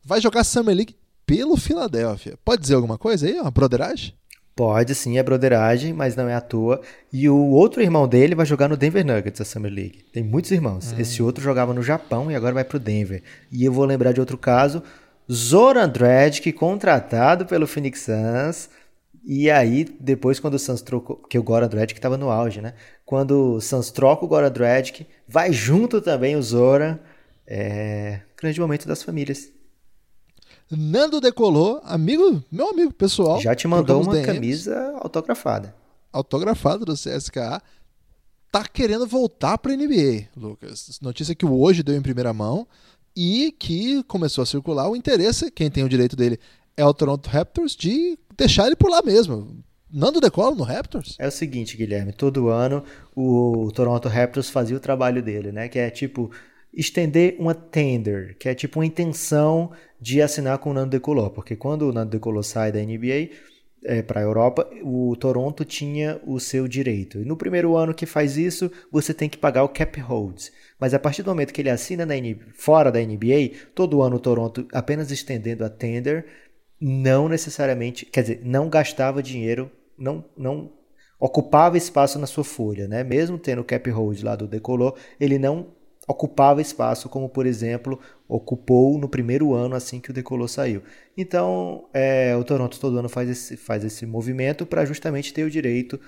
vai jogar Summer League pelo Philadelphia. Pode dizer alguma coisa aí? Uma broderagem? Pode sim, é broderagem, mas não é à toa. E o outro irmão dele vai jogar no Denver Nuggets, a Summer League. Tem muitos irmãos. Hum. Esse outro jogava no Japão e agora vai pro Denver. E eu vou lembrar de outro caso. Zoran Dredd, contratado pelo Phoenix Suns, e aí, depois, quando o Suns trocou, que o Goran Dragic estava no auge, né? Quando o Suns troca o Goran Dragic, vai junto também o Zora. É... Grande momento das famílias. Nando Decolou, amigo, meu amigo pessoal. Já te mandou uma DMs, camisa autografada. Autografada do CSKA. Tá querendo voltar para NBA, Lucas. Notícia que o hoje deu em primeira mão e que começou a circular o interesse, quem tem o direito dele é o Toronto Raptors, de deixar ele por lá mesmo. Nando Decolo no Raptors? É o seguinte, Guilherme, todo ano o Toronto Raptors fazia o trabalho dele, né? Que é tipo estender uma tender, que é tipo uma intenção de assinar com o Nando Decolor, porque quando o Nando Decolor sai da NBA é, para a Europa, o Toronto tinha o seu direito. E no primeiro ano que faz isso, você tem que pagar o cap holds. Mas a partir do momento que ele assina na fora da NBA, todo ano o Toronto apenas estendendo a tender, não necessariamente, quer dizer, não gastava dinheiro, não, não ocupava espaço na sua folha, né? Mesmo tendo o cap hold lá do decolor, ele não ocupava espaço, como por exemplo ocupou no primeiro ano assim que o decolor saiu. Então, é, o Toronto todo ano faz esse, faz esse movimento para justamente ter o direito.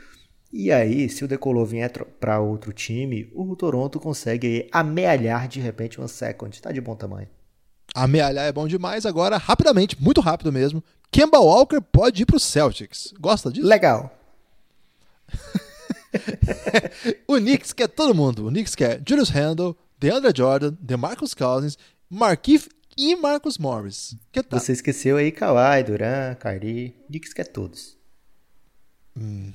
E aí, se o decolor vier para outro time, o Toronto consegue amealhar de repente uma second. Está de bom tamanho. Amealhar é bom demais. Agora, rapidamente, muito rápido mesmo. Kemba Walker pode ir para o Celtics. Gosta disso? Legal. o Knicks quer todo mundo. O Knicks quer Julius Randle, DeAndre Jordan, DeMarcus Cousins, Markif e Marcus Morris. Que tá? Você esqueceu aí Kawhi, Duran, Kyrie. Knicks quer todos. Hum.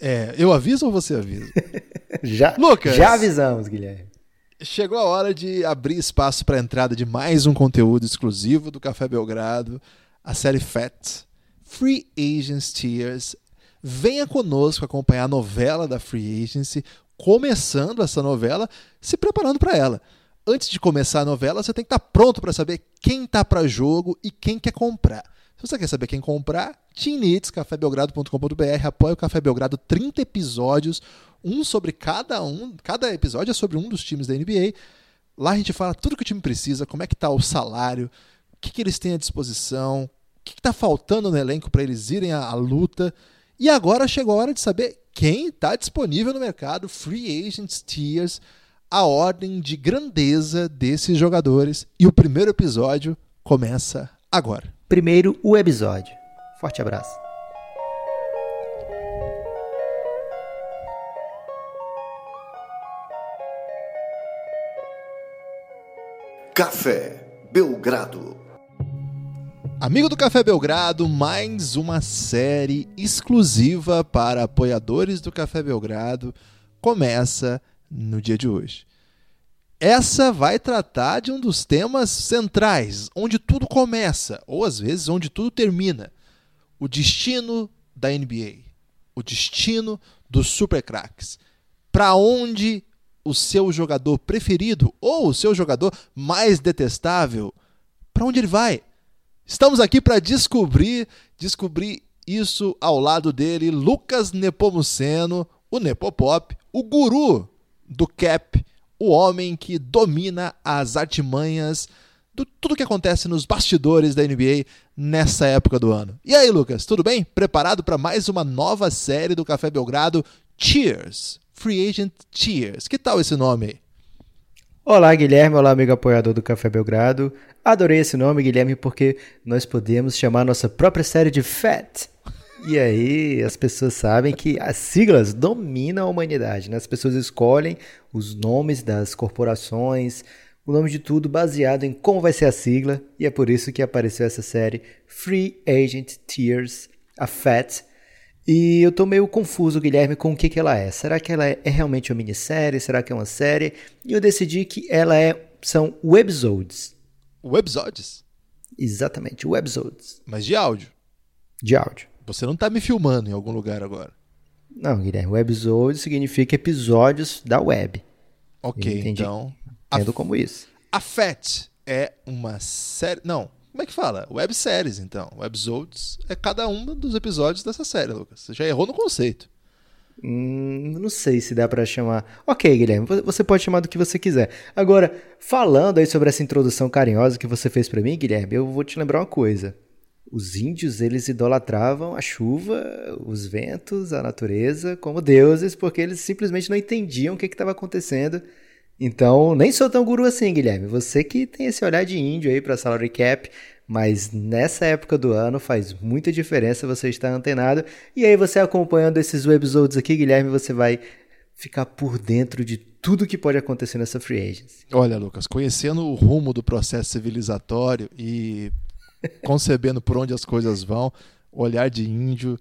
É, eu aviso ou você avisa? já, Lucas, já avisamos, Guilherme. Chegou a hora de abrir espaço para a entrada de mais um conteúdo exclusivo do Café Belgrado, a série FAT, Free Agents Tears. Venha conosco acompanhar a novela da Free Agency, começando essa novela, se preparando para ela. Antes de começar a novela, você tem que estar tá pronto para saber quem está para jogo e quem quer comprar. Se você quer saber quem comprar, Needs, cafébelgrado.com.br, apoia o Café Belgrado, 30 episódios, um sobre cada um, cada episódio é sobre um dos times da NBA. Lá a gente fala tudo que o time precisa, como é que está o salário, o que, que eles têm à disposição, o que está faltando no elenco para eles irem à, à luta. E agora chegou a hora de saber quem está disponível no mercado, Free Agents Tiers, a ordem de grandeza desses jogadores. E o primeiro episódio começa agora. Primeiro, o episódio. Forte abraço. Café Belgrado. Amigo do Café Belgrado, mais uma série exclusiva para apoiadores do Café Belgrado começa no dia de hoje. Essa vai tratar de um dos temas centrais, onde tudo começa, ou às vezes onde tudo termina: o destino da NBA, o destino dos supercracks. Para onde o seu jogador preferido ou o seu jogador mais detestável, para onde ele vai? Estamos aqui para descobrir, descobrir isso ao lado dele, Lucas Nepomuceno, o Nepopop, o guru do cap, o homem que domina as artimanhas do tudo que acontece nos bastidores da NBA nessa época do ano. E aí, Lucas, tudo bem? Preparado para mais uma nova série do Café Belgrado, Cheers, Free Agent Cheers. Que tal esse nome? Olá, Guilherme. Olá, amigo apoiador do Café Belgrado. Adorei esse nome, Guilherme, porque nós podemos chamar nossa própria série de FAT. E aí as pessoas sabem que as siglas dominam a humanidade, né? As pessoas escolhem os nomes das corporações, o nome de tudo baseado em como vai ser a sigla, e é por isso que apareceu essa série Free Agent Tears, a FAT, e eu tô meio confuso, Guilherme, com o que, que ela é. Será que ela é, é realmente uma minissérie? Será que é uma série? E eu decidi que ela é são webzodes. Webzodes? Exatamente, webzodes. Mas de áudio? De áudio. Você não tá me filmando em algum lugar agora? Não, Guilherme, webzodes significa episódios da web. Ok, então... Entendo como isso. A FAT é uma série... Não, como é que fala? Webséries, então. Webzodes é cada um dos episódios dessa série, Lucas. Você já errou no conceito. Hum, não sei se dá para chamar. Ok, Guilherme, você pode chamar do que você quiser. Agora, falando aí sobre essa introdução carinhosa que você fez para mim, Guilherme, eu vou te lembrar uma coisa. Os índios, eles idolatravam a chuva, os ventos, a natureza como deuses, porque eles simplesmente não entendiam o que estava acontecendo então, nem sou tão guru assim, Guilherme. Você que tem esse olhar de índio aí para salary cap, mas nessa época do ano faz muita diferença você estar antenado. E aí você acompanhando esses episódios aqui, Guilherme, você vai ficar por dentro de tudo que pode acontecer nessa free agency. Olha, Lucas, conhecendo o rumo do processo civilizatório e concebendo por onde as coisas vão, olhar de índio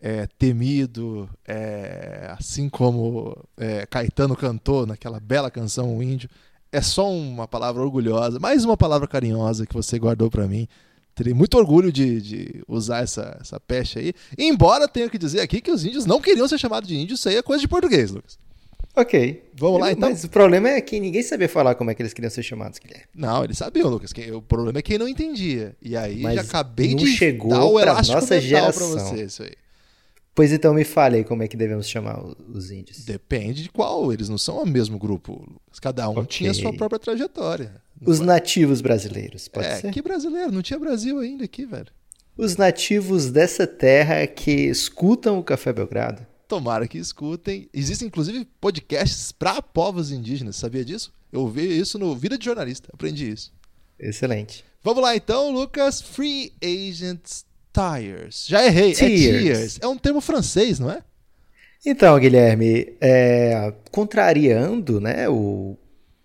é temido, é, assim como é, Caetano cantou naquela bela canção O Índio. É só uma palavra orgulhosa, mais uma palavra carinhosa que você guardou para mim. Terei muito orgulho de, de usar essa, essa peste aí. Embora tenha que dizer aqui que os índios não queriam ser chamados de índios, isso aí é coisa de português, Lucas. Ok. Vamos lá, então? Mas o problema é que ninguém sabia falar como é que eles queriam ser chamados, Guilherme. Não, eles sabiam, Lucas. o problema é quem não entendia. E aí Mas já acabei de chegou dar o elástico nossa geração. pra você, isso aí. Pois então me fale aí como é que devemos chamar os índios. Depende de qual. Eles não são o mesmo grupo, Lucas. Cada um Ok. tinha sua própria trajetória. Os nativos brasileiros, pode é, ser? que brasileiro. Não tinha Brasil ainda aqui, velho. Os nativos dessa terra que escutam o Café Belgrado. Tomara que escutem. Existem, inclusive, podcasts para povos indígenas. Sabia disso? Eu vi isso no Vida de Jornalista. Aprendi isso. Excelente. Vamos lá, então, Lucas. Free Agents Tires. Já errei. É Tiers. Tiers. É um termo francês, não é? Então, Guilherme, é, contrariando né, o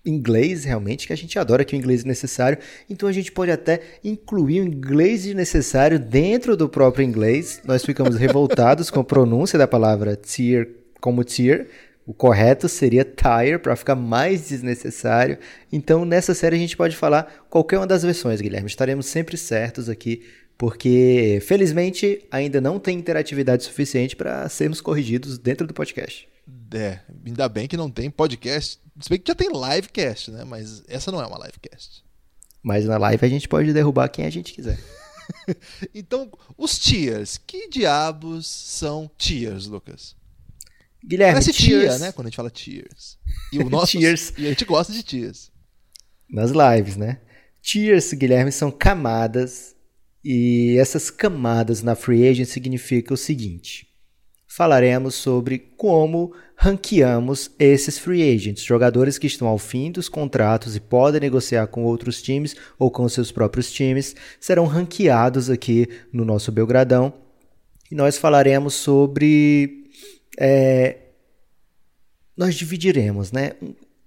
inglês realmente, que a gente adora que o inglês é necessário, então a gente pode até incluir o inglês necessário dentro do próprio inglês. Nós ficamos revoltados com a pronúncia da palavra tier como tier. O correto seria tire para ficar mais desnecessário. Então, nessa série a gente pode falar qualquer uma das versões, Guilherme. Estaremos sempre certos aqui, porque felizmente ainda não tem interatividade suficiente para sermos corrigidos dentro do podcast. É, ainda bem que não tem podcast. Se bem que já tem livecast, né? Mas essa não é uma livecast. Mas na live a gente pode derrubar quem a gente quiser. Então, os tiers. Que diabos são tiers, Lucas? Guilherme, Parece tia, tiers né? Quando a gente fala tiers. E o nosso, Tiers. E a gente gosta de tiers. nas lives, né? Tiers, Guilherme, são camadas e essas camadas na free agent significa o seguinte: falaremos sobre como ranqueamos esses free agents, jogadores que estão ao fim dos contratos e podem negociar com outros times ou com seus próprios times, serão ranqueados aqui no nosso Belgradão. E nós falaremos sobre é, nós dividiremos, né?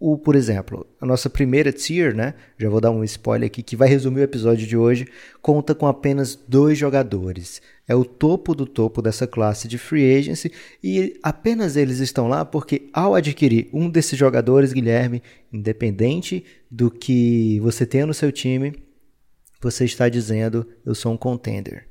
O, por exemplo, a nossa primeira tier, né? Já vou dar um spoiler aqui que vai resumir o episódio de hoje. Conta com apenas dois jogadores. É o topo do topo dessa classe de free agency e apenas eles estão lá porque ao adquirir um desses jogadores, Guilherme, independente do que você tenha no seu time, você está dizendo eu sou um contender.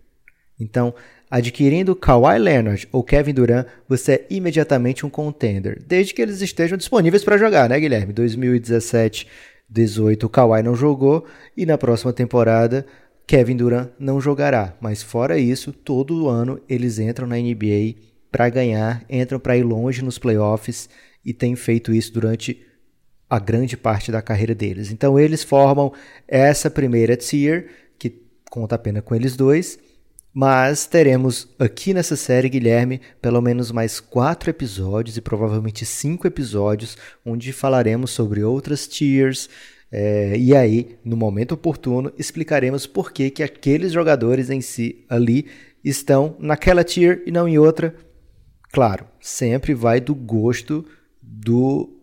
Então, adquirindo Kawhi Leonard ou Kevin Durant, você é imediatamente um contender, desde que eles estejam disponíveis para jogar, né, Guilherme? 2017, 18 o Kawhi não jogou e na próxima temporada Kevin Durant não jogará. Mas fora isso, todo ano eles entram na NBA para ganhar, entram para ir longe nos playoffs e têm feito isso durante a grande parte da carreira deles. Então eles formam essa primeira tier que conta apenas com eles dois. Mas teremos aqui nessa série, Guilherme, pelo menos mais quatro episódios e provavelmente cinco episódios onde falaremos sobre outras tiers. é, e aí, no momento oportuno, explicaremos por que, que aqueles jogadores em si ali estão naquela tier e não em outra. Claro, sempre vai do gosto do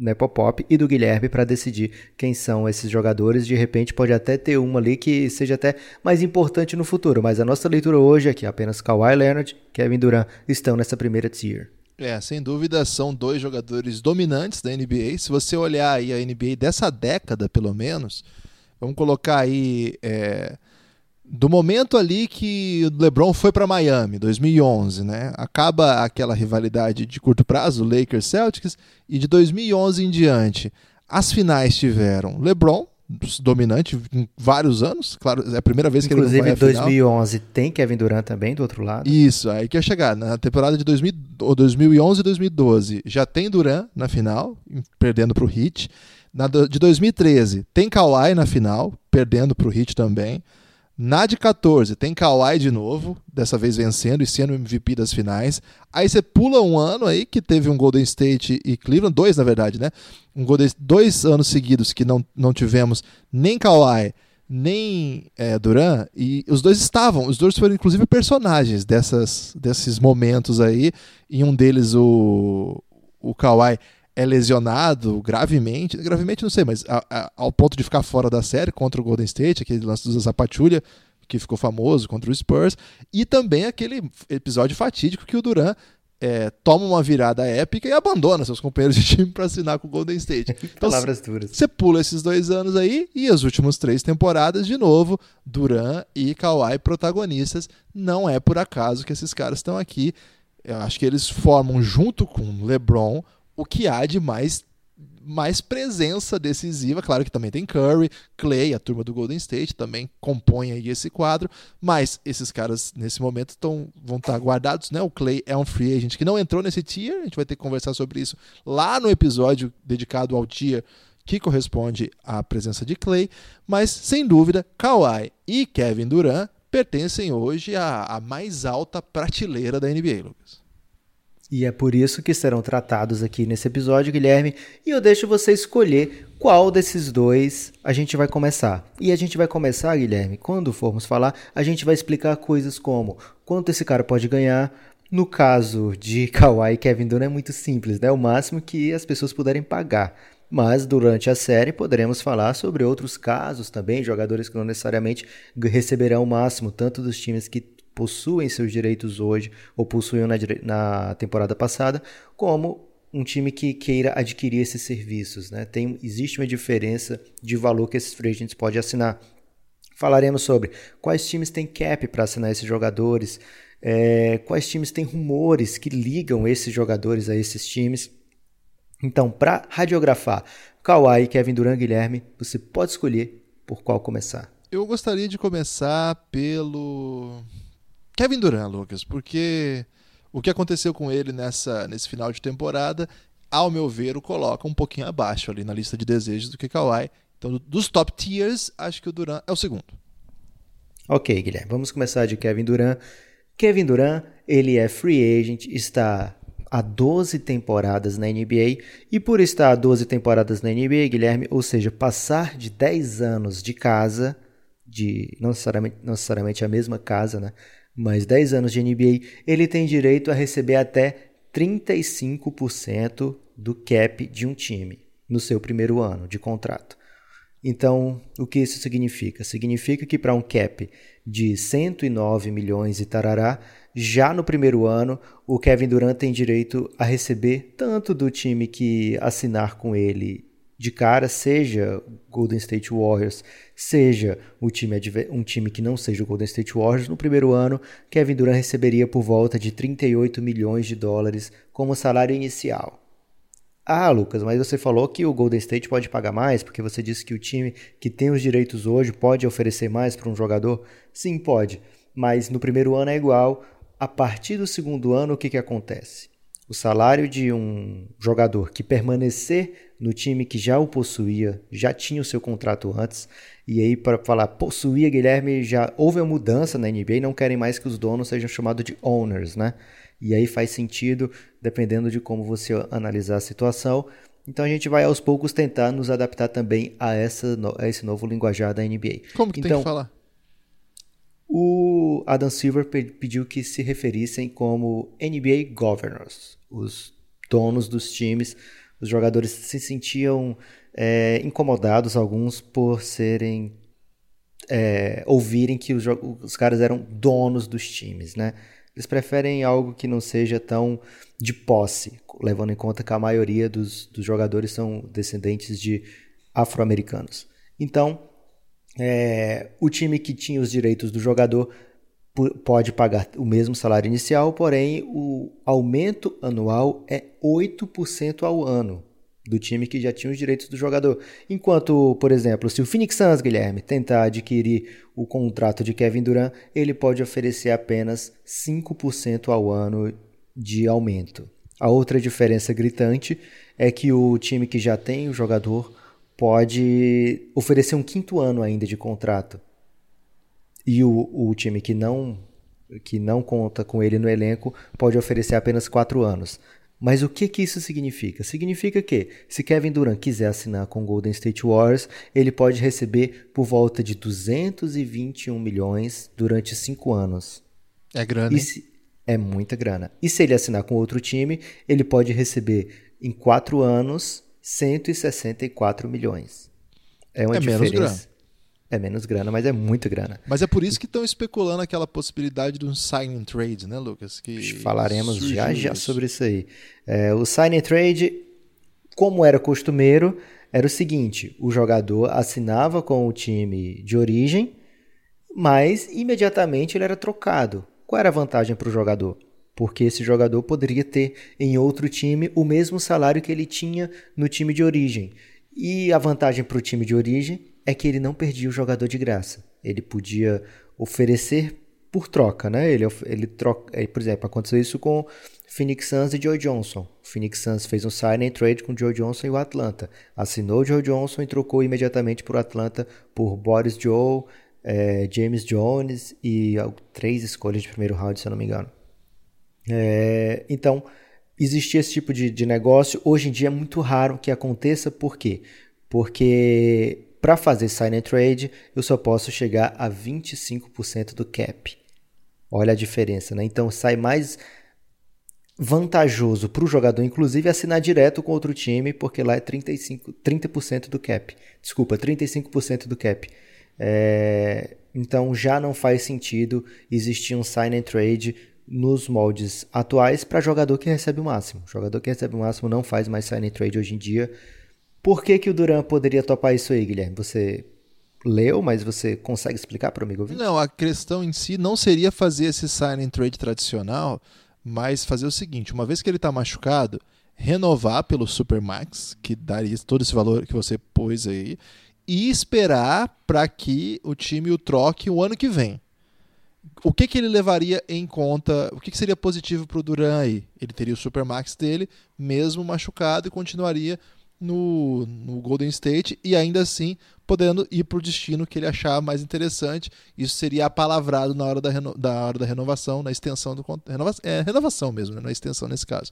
Nepopop e do Guilherme para decidir quem são esses jogadores. De repente pode até ter uma ali que seja até mais importante no futuro, mas a nossa leitura hoje aqui apenas Kawhi Leonard, Kevin Durant estão nessa primeira tier. É, sem dúvida são dois jogadores dominantes da NBA. Se você olhar aí a NBA dessa década, pelo menos, vamos colocar aí é, do momento ali que o LeBron foi para Miami, 2011, né? Acaba aquela rivalidade de curto prazo, Lakers Celtics, e de 2011 em diante, as finais tiveram LeBron dominante em vários anos, claro, é a primeira vez que ele Inclusive não em vai à final. 2011 tem Kevin Durant também do outro lado. Isso, aí que ia chegar. Na temporada de 2000, ou 2011 e 2012 já tem Duran na final, perdendo para o Heat. Na de 2013 tem Kawhi na final, perdendo para o Heat também. Na de 14 tem Kawhi de novo, dessa vez vencendo e sendo MVP das finais. Aí você pula um ano aí que teve um Golden State e Cleveland, dois na verdade, né? Um Golden, dois anos seguidos que não, não tivemos nem Kawhi nem é, Duran, e os dois estavam, os dois foram inclusive personagens dessas, desses momentos aí, e um deles, o, o Kawhi, é lesionado gravemente, gravemente não sei, mas a- a- ao ponto de ficar fora da série contra o Golden State, aquele lance do Zapatulha, que ficou famoso contra o Spurs, e também aquele episódio fatídico que o Duran é, toma uma virada épica e abandona seus companheiros de time para assinar com o Golden State. Então, Palavras duras. Você pula esses dois anos aí e as últimas três temporadas, de novo, Duran e Kawhi protagonistas. Não é por acaso que esses caras estão aqui. Eu acho que eles formam, junto com LeBron, o que há de mais mais presença decisiva. Claro que também tem Curry, Clay, a turma do Golden State também compõe aí esse quadro, mas esses caras nesse momento tão, vão estar guardados, né? O Clay é um free agent que não entrou nesse tier, a gente vai ter que conversar sobre isso lá no episódio dedicado ao tier que corresponde à presença de Clay, mas sem dúvida, Kawhi e Kevin Durant pertencem hoje à, à mais alta prateleira da NBA, Lucas. E é por isso que serão tratados aqui nesse episódio, Guilherme. E eu deixo você escolher qual desses dois a gente vai começar. E a gente vai começar, Guilherme, quando formos falar, a gente vai explicar coisas como quanto esse cara pode ganhar. No caso de Kawhi e Kevin Durant é muito simples, né? O máximo que as pessoas puderem pagar. Mas durante a série poderemos falar sobre outros casos também, jogadores que não necessariamente receberão o máximo, tanto dos times que possuem seus direitos hoje ou possuíam na, na temporada passada, como um time que queira adquirir esses serviços. Né? Tem, existe uma diferença de valor que esses free agents podem assinar. Falaremos sobre quais times têm cap para assinar esses jogadores, é, quais times têm rumores que ligam esses jogadores a esses times. Então, para radiografar Kawhi Kevin Durant Guilherme, você pode escolher por qual começar. Eu gostaria de começar pelo Kevin Durant, Lucas, porque o que aconteceu com ele nessa, nesse final de temporada, ao meu ver, o coloca um pouquinho abaixo ali na lista de desejos do que Kawhi. Então, dos top tiers, acho que o Durant é o segundo. Ok, Guilherme, vamos começar de Kevin Durant. Kevin Durant, ele é free agent, está há 12 temporadas na NBA, e por estar há 12 temporadas na NBA, Guilherme, ou seja, passar de 10 anos de casa, de não necessariamente, não necessariamente a mesma casa, né? Mais 10 anos de NBA, ele tem direito a receber até 35% do cap de um time no seu primeiro ano de contrato. Então, o que isso significa? Significa que para um cap de 109 milhões e tarará, já no primeiro ano, o Kevin Durant tem direito a receber tanto do time que assinar com ele de cara, seja Golden State Warriors, seja o time um time que não seja o Golden State Warriors, no primeiro ano, Kevin Durant receberia por volta de 38 milhões de dólares como salário inicial. Ah, Lucas, mas você falou que o Golden State pode pagar mais, porque você disse que o time que tem os direitos hoje pode oferecer mais para um jogador? Sim, pode. Mas no primeiro ano é igual. A partir do segundo ano, o que, que acontece? O salário de um jogador que permanecer no time que já o possuía, já tinha o seu contrato antes. E aí, para falar possuía, Guilherme, já houve uma mudança na NBA e não querem mais que os donos sejam chamados de owners, né? E aí faz sentido, dependendo de como você analisar a situação. Então a gente vai aos poucos tentar nos adaptar também a, essa, a esse novo linguajar da NBA. Como que então, tem que falar? O Adam Silver pediu que se referissem como NBA Governors, os donos dos times os jogadores se sentiam é, incomodados, alguns, por serem. É, ouvirem que os, os caras eram donos dos times, né? Eles preferem algo que não seja tão de posse, levando em conta que a maioria dos, dos jogadores são descendentes de afro-americanos. Então, é, o time que tinha os direitos do jogador pode pagar o mesmo salário inicial, porém o aumento anual é 8% ao ano do time que já tinha os direitos do jogador. Enquanto, por exemplo, se o Phoenix Suns, Guilherme, tentar adquirir o contrato de Kevin Durant, ele pode oferecer apenas 5% ao ano de aumento. A outra diferença gritante é que o time que já tem o jogador pode oferecer um quinto ano ainda de contrato e o, o time que não que não conta com ele no elenco pode oferecer apenas quatro anos. Mas o que, que isso significa? Significa que, se Kevin Durant quiser assinar com o Golden State Warriors, ele pode receber por volta de 221 milhões durante cinco anos. É grana. Se, é muita grana. E se ele assinar com outro time, ele pode receber em quatro anos 164 milhões. É uma é diferença. É menos grana, mas é muito grana. Mas é por isso que estão especulando aquela possibilidade de um sign trade, né, Lucas? Que Falaremos já já sobre isso aí. É, o sign and trade, como era costumeiro, era o seguinte: o jogador assinava com o time de origem, mas imediatamente ele era trocado. Qual era a vantagem para o jogador? Porque esse jogador poderia ter em outro time o mesmo salário que ele tinha no time de origem. E a vantagem para o time de origem é que ele não perdia o jogador de graça. Ele podia oferecer por troca, né? Ele, ele troca, por exemplo, aconteceu isso com Phoenix Suns e Joe Johnson. O Phoenix Suns fez um sign and trade com Joe Johnson e o Atlanta. Assinou o Joe Johnson e trocou imediatamente por Atlanta por Boris Joe, é, James Jones e três escolhas de primeiro round, se eu não me engano. É, então, existia esse tipo de, de negócio. Hoje em dia é muito raro que aconteça, por quê? Porque para fazer sign and trade, eu só posso chegar a 25% do cap. Olha a diferença, né? Então sai mais vantajoso para o jogador, inclusive, assinar direto com outro time, porque lá é 35, 30% do cap. Desculpa, 35% do cap. É, então já não faz sentido existir um sign and trade nos moldes atuais para jogador que recebe o máximo. Jogador que recebe o máximo não faz mais sign trade hoje em dia por que, que o Duran poderia topar isso aí, Guilherme? Você leu, mas você consegue explicar para o amigo Não, a questão em si não seria fazer esse sign trade tradicional, mas fazer o seguinte: uma vez que ele está machucado, renovar pelo Supermax, que daria todo esse valor que você pôs aí, e esperar para que o time o troque o ano que vem. O que, que ele levaria em conta? O que, que seria positivo para o Duran aí? Ele teria o Supermax dele, mesmo machucado, e continuaria no, no Golden State e ainda assim podendo ir para o destino que ele achar mais interessante. Isso seria apalavrado na hora da, reno, da, hora da renovação, na extensão do renova, é, renovação mesmo, né, na extensão nesse caso.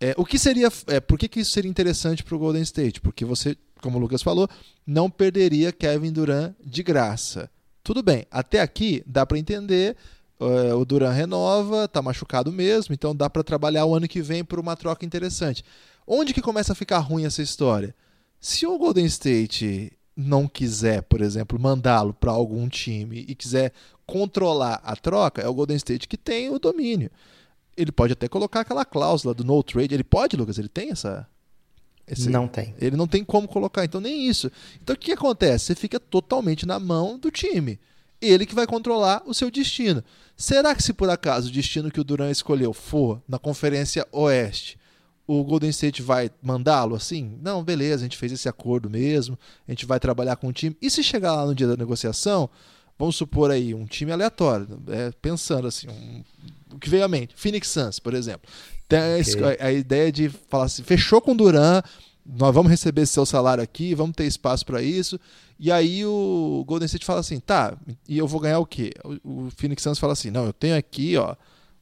É, o que seria. É, por que, que isso seria interessante para o Golden State? Porque você, como o Lucas falou, não perderia Kevin Durant de graça. Tudo bem, até aqui dá para entender. Uh, o Durant renova, tá machucado mesmo, então dá para trabalhar o ano que vem por uma troca interessante. Onde que começa a ficar ruim essa história? Se o Golden State não quiser, por exemplo, mandá-lo para algum time e quiser controlar a troca, é o Golden State que tem o domínio. Ele pode até colocar aquela cláusula do no trade. Ele pode, Lucas? Ele tem essa. Esse... Não tem. Ele não tem como colocar, então nem isso. Então o que acontece? Você fica totalmente na mão do time. Ele que vai controlar o seu destino. Será que se por acaso o destino que o Duran escolheu for na Conferência Oeste, o Golden State vai mandá-lo assim? Não, beleza, a gente fez esse acordo mesmo, a gente vai trabalhar com o time. E se chegar lá no dia da negociação, vamos supor aí, um time aleatório, é, pensando assim, um, o que veio à mente, Phoenix Suns, por exemplo. Tem okay. a, a, ideia de falar assim, fechou com o Duran, nós vamos receber seu salário aqui, vamos ter espaço para isso. E aí o Golden State fala assim, tá, e eu vou ganhar o quê? O, o Phoenix Suns fala assim, não, eu tenho aqui, ó,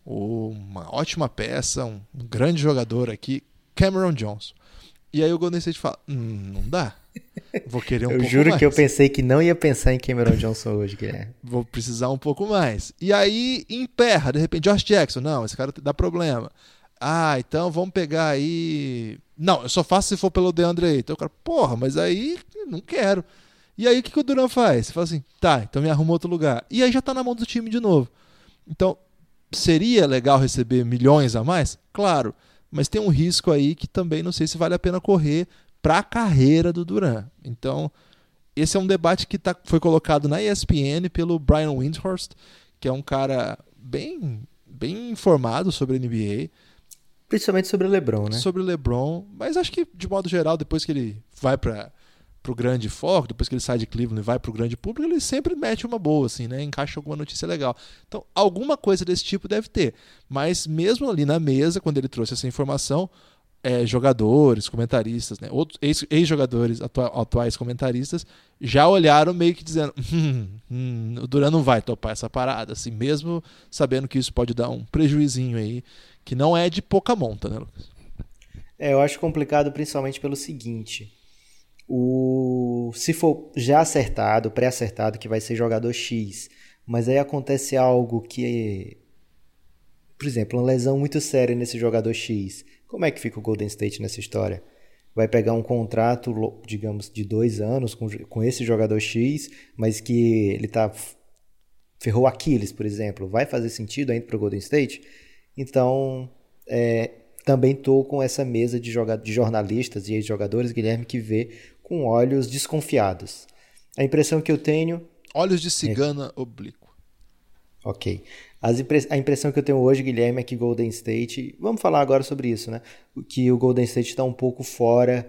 uma ótima peça, um, grande jogador aqui, Cameron Johnson. E aí o Golden State fala: hum, não dá. Vou querer um eu pouco juro mais. que eu pensei que não ia pensar em Cameron Johnson hoje, Guilherme. Vou precisar um pouco mais. E aí emperra, de repente, Josh Jackson. Não, esse cara dá problema. Ah, então vamos pegar aí. Não, eu só faço se for pelo DeAndre aí. Então o cara, porra, mas aí não quero. E aí o que, que o Duran faz? Você fala assim, tá, então me arruma outro lugar. E aí já tá na mão do time de novo. Então, Seria legal receber milhões a mais? Claro, mas tem um risco aí que também não sei se vale a pena correr para a carreira do Duran. Então, esse é um debate que tá, foi colocado na ESPN pelo Brian Windhorst, que é um cara bem, bem informado sobre a NBA. Principalmente sobre o LeBron, né? Sobre o LeBron, mas acho que de modo geral, depois que ele vai para pro grande foco, depois que ele sai de Cleveland e vai pro grande público, ele sempre mete uma boa, assim, né? Encaixa alguma notícia legal. Então, alguma coisa desse tipo deve ter. Mas mesmo ali na mesa, quando ele trouxe essa informação, é, jogadores, comentaristas, né? Outros ex-jogadores, atua atuais comentaristas, já olharam meio que dizendo: hum, hum, o Duran não vai topar essa parada, assim, mesmo sabendo que isso pode dar um prejuizinho aí, que não é de pouca monta, né, Lucas? É, eu acho complicado principalmente pelo seguinte o se for já acertado, pré-acertado que vai ser jogador X, mas aí acontece algo que por exemplo, uma lesão muito séria nesse jogador X. Como é que fica o Golden State nessa história? vai pegar um contrato, digamos, de dois anos com, com esse jogador X, mas que ele tá ferrou Aquiles, por exemplo, vai fazer sentido ainda para o Golden State? Então, é, também estou com essa mesa de, de jornalistas e ex-jogadores, Guilherme, que vê com olhos desconfiados. A impressão que eu tenho. Olhos de cigana é... oblíqua. Ok. Impre... A impressão que eu tenho hoje, Guilherme, é que Golden State. Vamos falar agora sobre isso, né? Que o Golden State está um pouco fora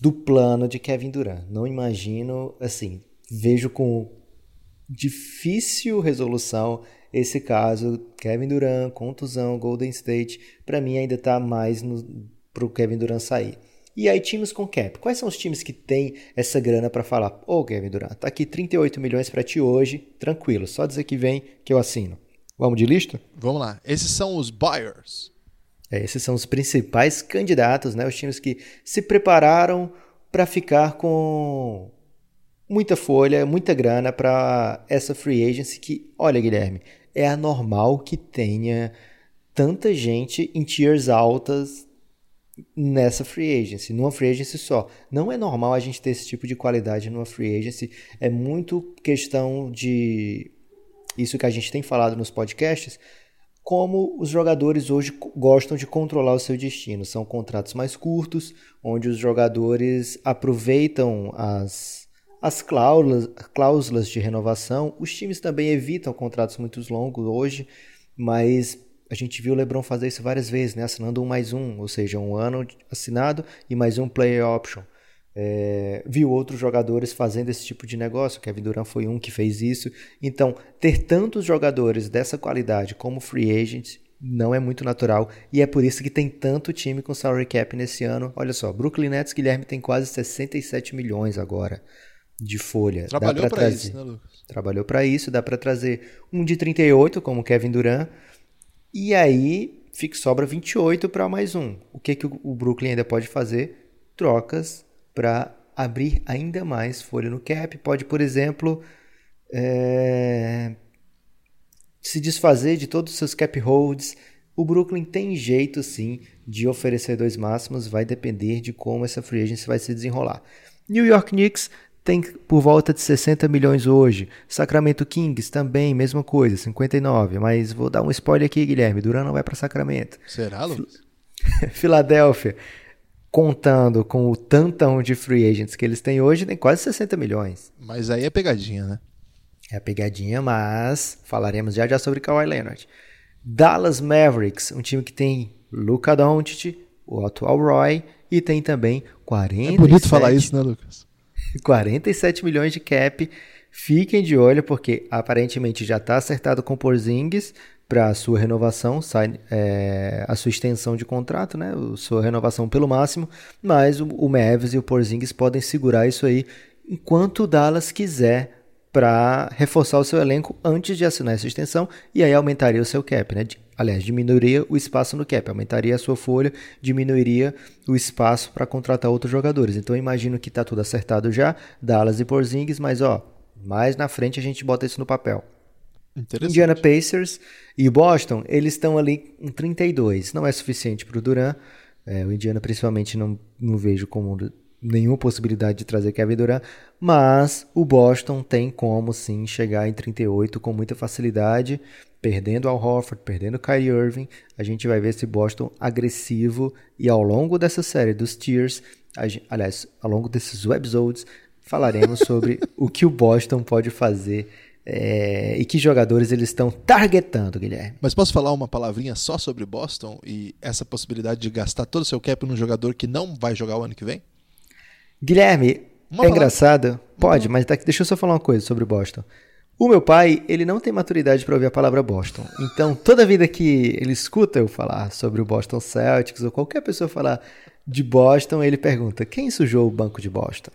do plano de Kevin Durant. Não imagino, assim, vejo com difícil resolução esse caso, Kevin Durant, contusão, Golden State, para mim ainda está mais para o Kevin Durant sair. E aí, times com cap. Quais são os times que têm essa grana para falar? Ô, oh, Kevin Durant, tá aqui 38 milhões para ti hoje, tranquilo, só dizer que vem que eu assino. Vamos de lista? Vamos lá. Esses são os buyers. É, esses são os principais candidatos, né? Os times que se prepararam para ficar com muita folha, muita grana para essa free agency que, olha, Guilherme, é anormal que tenha tanta gente em tiers altas nessa free agency, numa free agency só. Não é normal a gente ter esse tipo de qualidade numa free agency. É muito questão de isso que a gente tem falado nos podcasts, como os jogadores hoje gostam de controlar o seu destino. São contratos mais curtos, onde os jogadores aproveitam as as cláusulas, cláusulas de renovação, os times também evitam contratos muito longos hoje, mas a gente viu o LeBron fazer isso várias vezes, né? assinando um mais um, ou seja, um ano assinado e mais um player option. É, viu outros jogadores fazendo esse tipo de negócio, Kevin Durant foi um que fez isso. Então, ter tantos jogadores dessa qualidade como free agents não é muito natural e é por isso que tem tanto time com salary cap nesse ano. Olha só, Brooklyn Nets Guilherme tem quase 67 milhões agora de folha. Trabalhou para isso, né, Lucas? Trabalhou para isso, dá para trazer um de 38, como Kevin Durant, e aí fica, sobra 28 para mais um. O que, que o Brooklyn ainda pode fazer? Trocas para abrir ainda mais folha no cap. Pode, por exemplo, é... se desfazer de todos os seus cap holds. O Brooklyn tem jeito sim de oferecer dois máximos, vai depender de como essa free agency vai se desenrolar. New York Knicks tem por volta de 60 milhões hoje. Sacramento Kings também, mesma coisa, 59. Mas vou dar um spoiler aqui, Guilherme. Duran não vai para Sacramento. Será, Lucas? Filadélfia, contando com o tantão de free agents que eles têm hoje, tem quase 60 milhões. Mas aí é pegadinha, né? É pegadinha, mas falaremos já já sobre Kawhi Leonard. Dallas Mavericks, um time que tem Luca Doncic, o atual Roy, e tem também 47... É bonito falar isso, né, Lucas? 47 milhões de cap. Fiquem de olho, porque aparentemente já está acertado com o Porzingis para a sua renovação, sai, é, a sua extensão de contrato, né? A sua renovação pelo máximo. Mas o, o Mavis e o Porzingis podem segurar isso aí enquanto o Dallas quiser para reforçar o seu elenco antes de assinar essa extensão e aí aumentaria o seu cap, né? Aliás, diminuiria o espaço no cap, aumentaria a sua folha, diminuiria o espaço para contratar outros jogadores. Então imagino que está tudo acertado já, Dallas e Porzingis, mas ó, mais na frente a gente bota isso no papel. Indiana Pacers e Boston, eles estão ali em 32. Não é suficiente para o Duran. É, o Indiana principalmente não, não vejo como nenhuma possibilidade de trazer Kevin Durant, mas o Boston tem como sim chegar em 38 com muita facilidade, perdendo Al Horford, perdendo Kyrie Irving, a gente vai ver esse Boston agressivo e ao longo dessa série dos tiers, aliás, ao longo desses episodes, falaremos sobre o que o Boston pode fazer é, e que jogadores eles estão targetando, Guilherme. Mas posso falar uma palavrinha só sobre Boston e essa possibilidade de gastar todo o seu cap num jogador que não vai jogar o ano que vem? Guilherme, uma é engraçado? Pode, mas tá, deixa eu só falar uma coisa sobre Boston. O meu pai, ele não tem maturidade para ouvir a palavra Boston. Então, toda vida que ele escuta eu falar sobre o Boston Celtics ou qualquer pessoa falar de Boston, ele pergunta: quem sujou o banco de Boston?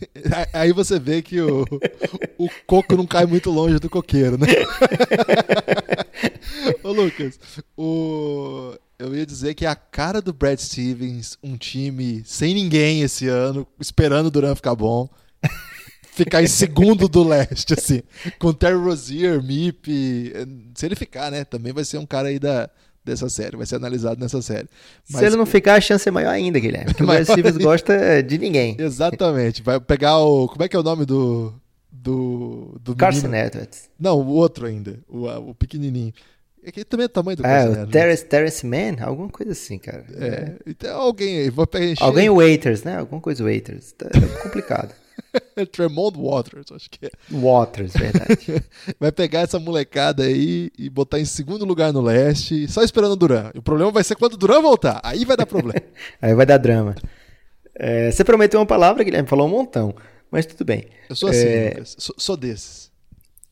Aí você vê que o, o coco não cai muito longe do coqueiro, né? Ô Lucas, o, eu ia dizer que a cara do Brad Stevens, um time sem ninguém esse ano, esperando o Duran ficar bom. Ficar em segundo do leste, assim. Com Terry Rozier, Mip. Se ele ficar, né? Também vai ser um cara aí da, dessa série, vai ser analisado nessa série. Mas... Se ele não ficar, a chance é maior ainda, Guilherme. Porque o Brad Stevens gosta de ninguém. Exatamente. Vai pegar o. Como é que é o nome do. Do. do Carson Edwards. Não, o outro ainda. O, o pequenininho. É que também é o tamanho do ah, Carson o Terrence, Terrence Mann? Alguma coisa assim, cara. É. é. Então alguém aí. Vou pegar Alguém Waiters, né? Alguma coisa Waiters. Tá é complicado. Tremont Waters, acho que é. Waters, verdade. vai pegar essa molecada aí e botar em segundo lugar no leste, só esperando o Duran. O problema vai ser quando o Duran voltar. Aí vai dar problema. aí vai dar drama. É, você prometeu uma palavra, Guilherme, falou um montão. Mas tudo bem. Eu sou assim, é... Lucas. Sou, sou desses.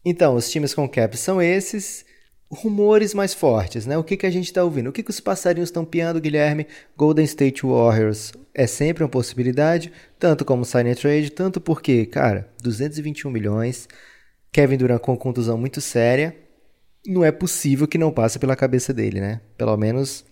Então, os times com cap são esses rumores mais fortes, né? O que, que a gente está ouvindo? O que, que os passarinhos estão piando, Guilherme? Golden State Warriors é sempre uma possibilidade, tanto como sign trade, tanto porque, cara, 221 milhões, Kevin Durant com contusão muito séria, não é possível que não passe pela cabeça dele, né? Pelo menos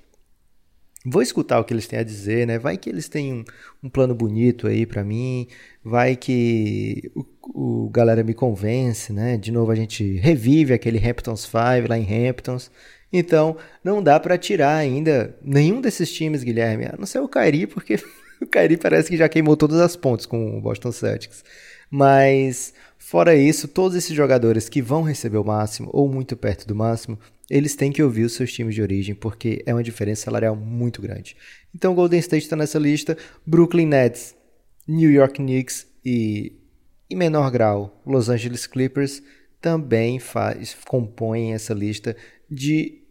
Vou escutar o que eles têm a dizer, né? Vai que eles têm um, um plano bonito aí para mim, vai que o, galera me convence, né? De novo a gente revive aquele Hamptons 5 lá em Hamptons. Então, não dá para tirar ainda nenhum desses times, Guilherme, a não ser o Kairi, porque o Kairi parece que já queimou todas as pontes com o Boston Celtics. Mas fora isso, todos esses jogadores que vão receber o máximo ou muito perto do máximo, eles têm que ouvir os seus times de origem, porque é uma diferença salarial muito grande. Então, Golden State está nessa lista, Brooklyn Nets, New York Knicks e, em menor grau, Los Angeles Clippers também faz, compõem essa lista de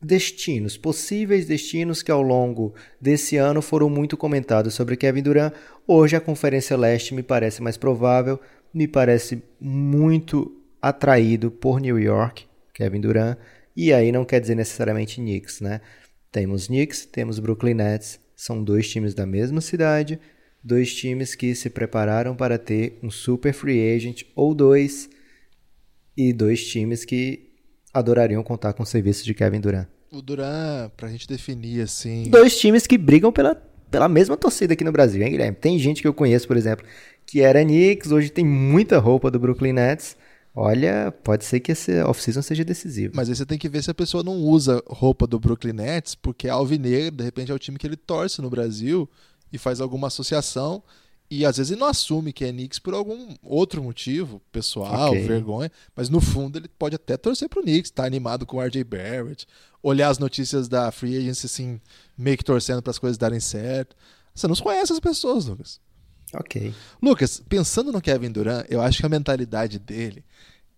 destinos, possíveis destinos que ao longo desse ano foram muito comentados sobre Kevin Durant. Hoje a Conferência Leste me parece mais provável, me parece muito atraído por New York, Kevin Durant. E aí não quer dizer necessariamente Knicks, né? Temos Knicks, temos Brooklyn Nets, são dois times da mesma cidade, dois times que se prepararam para ter um super free agent ou dois, e dois times que adorariam contar com o serviço de Kevin Durant. O Durant, pra gente definir assim. Dois times que brigam pela, pela mesma torcida aqui no Brasil, hein, Guilherme? Tem gente que eu conheço, por exemplo, que era Knicks, hoje tem muita roupa do Brooklyn Nets. Olha, pode ser que esse off-season seja decisivo. Mas aí você tem que ver se a pessoa não usa roupa do Brooklyn Nets, porque a Alvinegro, de repente, é o time que ele torce no Brasil e faz alguma associação. E às vezes ele não assume que é Knicks por algum outro motivo, pessoal, okay. vergonha, mas no fundo ele pode até torcer pro Knicks, tá animado com o RJ Barrett, olhar as notícias da Free Agency assim, meio que torcendo para as coisas darem certo. Você não conhece as pessoas, Lucas. Ok. Lucas, pensando no Kevin Durant, eu acho que a mentalidade dele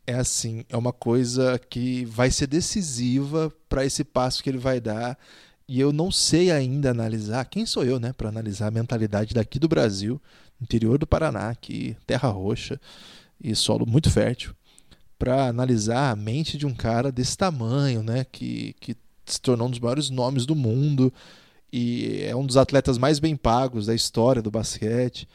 é assim, é uma coisa que vai ser decisiva para esse passo que ele vai dar. E eu não sei ainda analisar, quem sou eu, né, para analisar a mentalidade daqui do Brasil, interior do Paraná, aqui, terra roxa e solo muito fértil, para analisar a mente de um cara desse tamanho, né, que, que se tornou um dos maiores nomes do mundo e é um dos atletas mais bem pagos da história do basquete.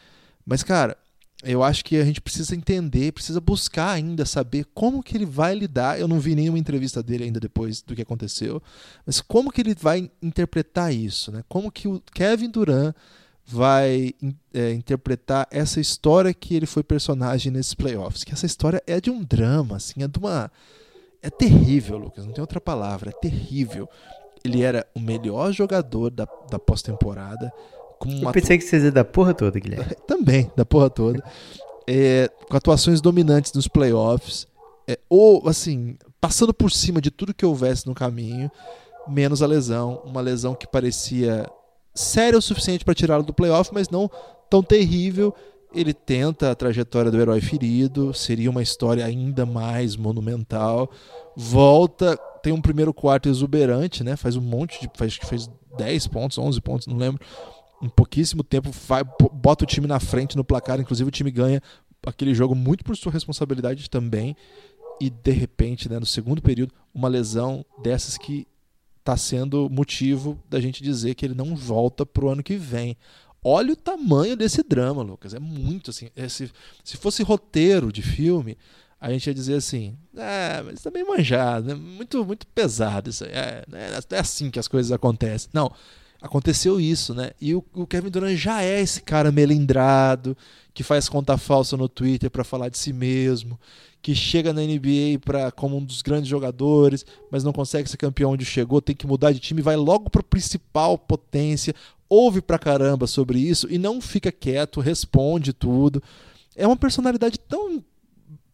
Mas, cara, eu acho que a gente precisa entender, precisa buscar ainda saber como que ele vai lidar. Eu não vi nenhuma entrevista dele ainda depois do que aconteceu, mas como que ele vai interpretar isso, né? Como que o Kevin Durant vai é, interpretar essa história que ele foi personagem nesses playoffs? Que essa história é de um drama, assim, é de uma é terrível, Lucas. Não tem outra palavra, é terrível. Ele era o melhor jogador da, da pós-temporada. Eu pensei que você ia da porra toda, Guilherme. Também, da porra toda. É, com atuações dominantes nos playoffs. É, ou, assim, passando por cima de tudo que houvesse no caminho, menos a lesão. Uma lesão que parecia séria o suficiente para tirá-lo do playoff, mas não tão terrível. Ele tenta a trajetória do herói ferido, seria uma história ainda mais monumental. Volta, tem um primeiro quarto exuberante, né? Faz um monte de. Faz, fez 10 pontos, 11 pontos, não lembro em pouquíssimo tempo, vai, bota o time na frente no placar, inclusive o time ganha aquele jogo muito por sua responsabilidade também. E de repente, né, no segundo período, uma lesão dessas que está sendo motivo da gente dizer que ele não volta para o ano que vem. Olha o tamanho desse drama, Lucas. É muito assim. É, se, se fosse roteiro de filme, a gente ia dizer assim: é, mas tá bem manjado, né? muito, muito pesado isso aí. É, é, é assim que as coisas acontecem. Não aconteceu isso, né? E o, o, Kevin Durant já é esse cara melindrado, que faz conta falsa no Twitter para falar de si mesmo, que chega na NBA pra, como um dos grandes jogadores, mas não consegue ser campeão onde chegou, tem que mudar de time, vai logo para principal potência, ouve pra caramba sobre isso e não fica quieto, responde tudo. É uma personalidade tão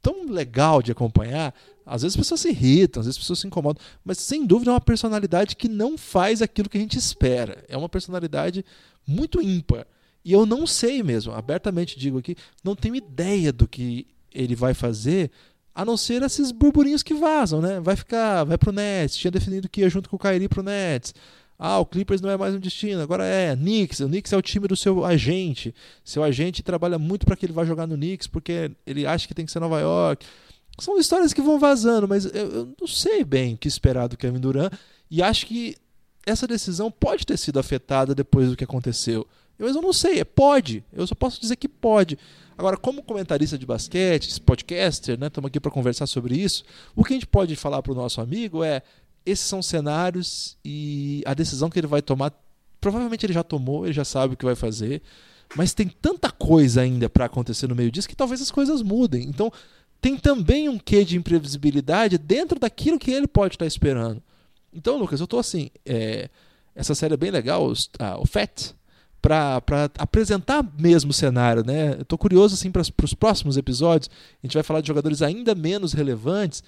tão legal de acompanhar. Às vezes as pessoas se irritam, às vezes as pessoas se incomodam, mas sem dúvida é uma personalidade que não faz aquilo que a gente espera. É uma personalidade muito ímpar. E eu não sei mesmo, abertamente digo aqui, não tenho ideia do que ele vai fazer, a não ser esses burburinhos que vazam, né? Vai ficar, vai pro Nets, tinha definido que ia junto com o Kyrie pro Nets. Ah, o Clippers não é mais um destino, agora é Knicks. O Knicks é o time do seu agente. Seu agente trabalha muito para que ele vá jogar no Knicks porque ele acha que tem que ser Nova York. São histórias que vão vazando, mas eu, eu não sei bem o que esperar do Kevin Durant e acho que essa decisão pode ter sido afetada depois do que aconteceu. Mas eu não sei, é pode. Eu só posso dizer que pode. Agora, como comentarista de basquete, podcaster, né, estamos aqui para conversar sobre isso. O que a gente pode falar para o nosso amigo é: esses são cenários e a decisão que ele vai tomar, provavelmente ele já tomou, ele já sabe o que vai fazer, mas tem tanta coisa ainda para acontecer no meio disso que talvez as coisas mudem. Então, tem também um quê de imprevisibilidade dentro daquilo que ele pode estar esperando. Então, Lucas, eu estou assim. É, essa série é bem legal, o FAT, para apresentar mesmo o cenário. Né? Eu estou curioso assim, para os próximos episódios. A gente vai falar de jogadores ainda menos relevantes,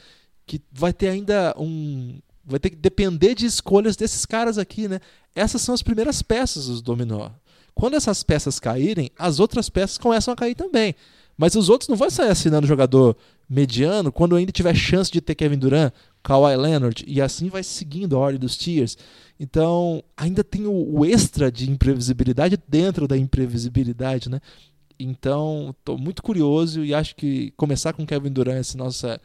que vai ter ainda um. Vai ter que depender de escolhas desses caras aqui. Né? Essas são as primeiras peças dos dominó. Quando essas peças caírem, as outras peças começam a cair também. Mas os outros não vão sair assinando jogador mediano quando ainda tiver chance de ter Kevin Durant, Kawhi Leonard, e assim vai seguindo a ordem dos tiers. Então, ainda tem o, extra de imprevisibilidade dentro da imprevisibilidade, né? Então, estou muito curioso e acho que começar com Kevin Durant, essa nossa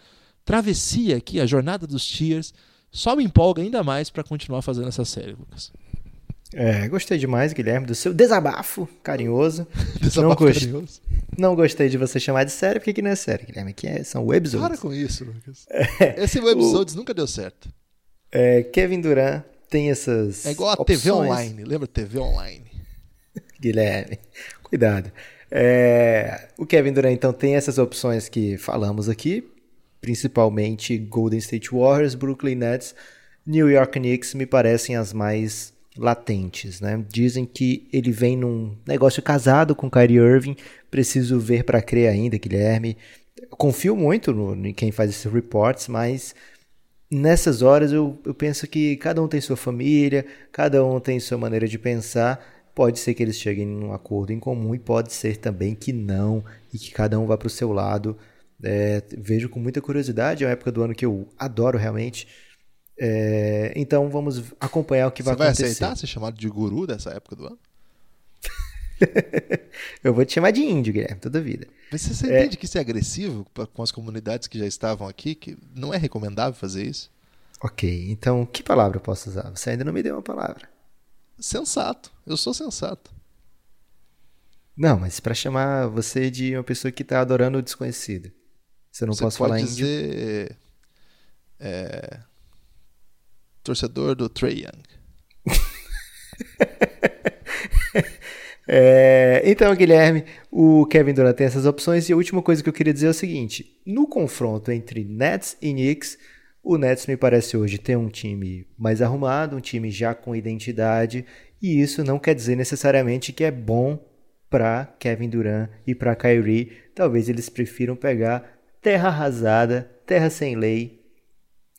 travessia aqui, a jornada dos tiers, só me empolga ainda mais para continuar fazendo essa série, Lucas. É, gostei demais, Guilherme, do seu desabafo carinhoso. desabafo não carinhoso. Não gostei de você chamar de série, porque aqui não é série, Guilherme. Aqui é, são webzones. Para com isso, Lucas. É, Esse webzones o, nunca deu certo. É, Kevin Durant tem essas. É igual a opções. TV online. Lembra TV online? Guilherme, cuidado. É, o Kevin Durant, então, tem essas opções que falamos aqui, principalmente Golden State Warriors, Brooklyn Nets, New York Knicks, me parecem as mais latentes, né? Dizem que ele vem num negócio casado com Kyrie Irving, preciso ver para crer ainda, Guilherme. confio muito no, em quem faz esses reports, mas nessas horas eu, eu penso que cada um tem sua família, cada um tem sua maneira de pensar. Pode ser que eles cheguem num acordo em comum e pode ser também que não, e que cada um vá para o seu lado. É, vejo com muita curiosidade, é uma época do ano que eu adoro realmente é, então vamos acompanhar o que vai acontecer. Você vai aceitar ser chamado de guru dessa época do ano? eu vou te chamar de índio, Guilherme, toda vida. Mas você é... entende que isso é agressivo com as comunidades que já estavam aqui, que não é recomendável fazer isso? Ok, então que palavra eu posso usar? Você ainda não me deu uma palavra. Sensato. Eu sou sensato. Não, mas para chamar você de uma pessoa que está adorando o desconhecido. Você não você posso pode falar dizer, índio. É, torcedor do Trey Young. é, então, Guilherme, o Kevin Durant tem essas opções e a última coisa que eu queria dizer é o seguinte: no confronto entre Nets e Knicks, o Nets me parece hoje ter um time mais arrumado, um time já com identidade, e isso não quer dizer necessariamente que é bom para Kevin Durant e para Kyrie. Talvez eles prefiram pegar terra arrasada, terra sem lei,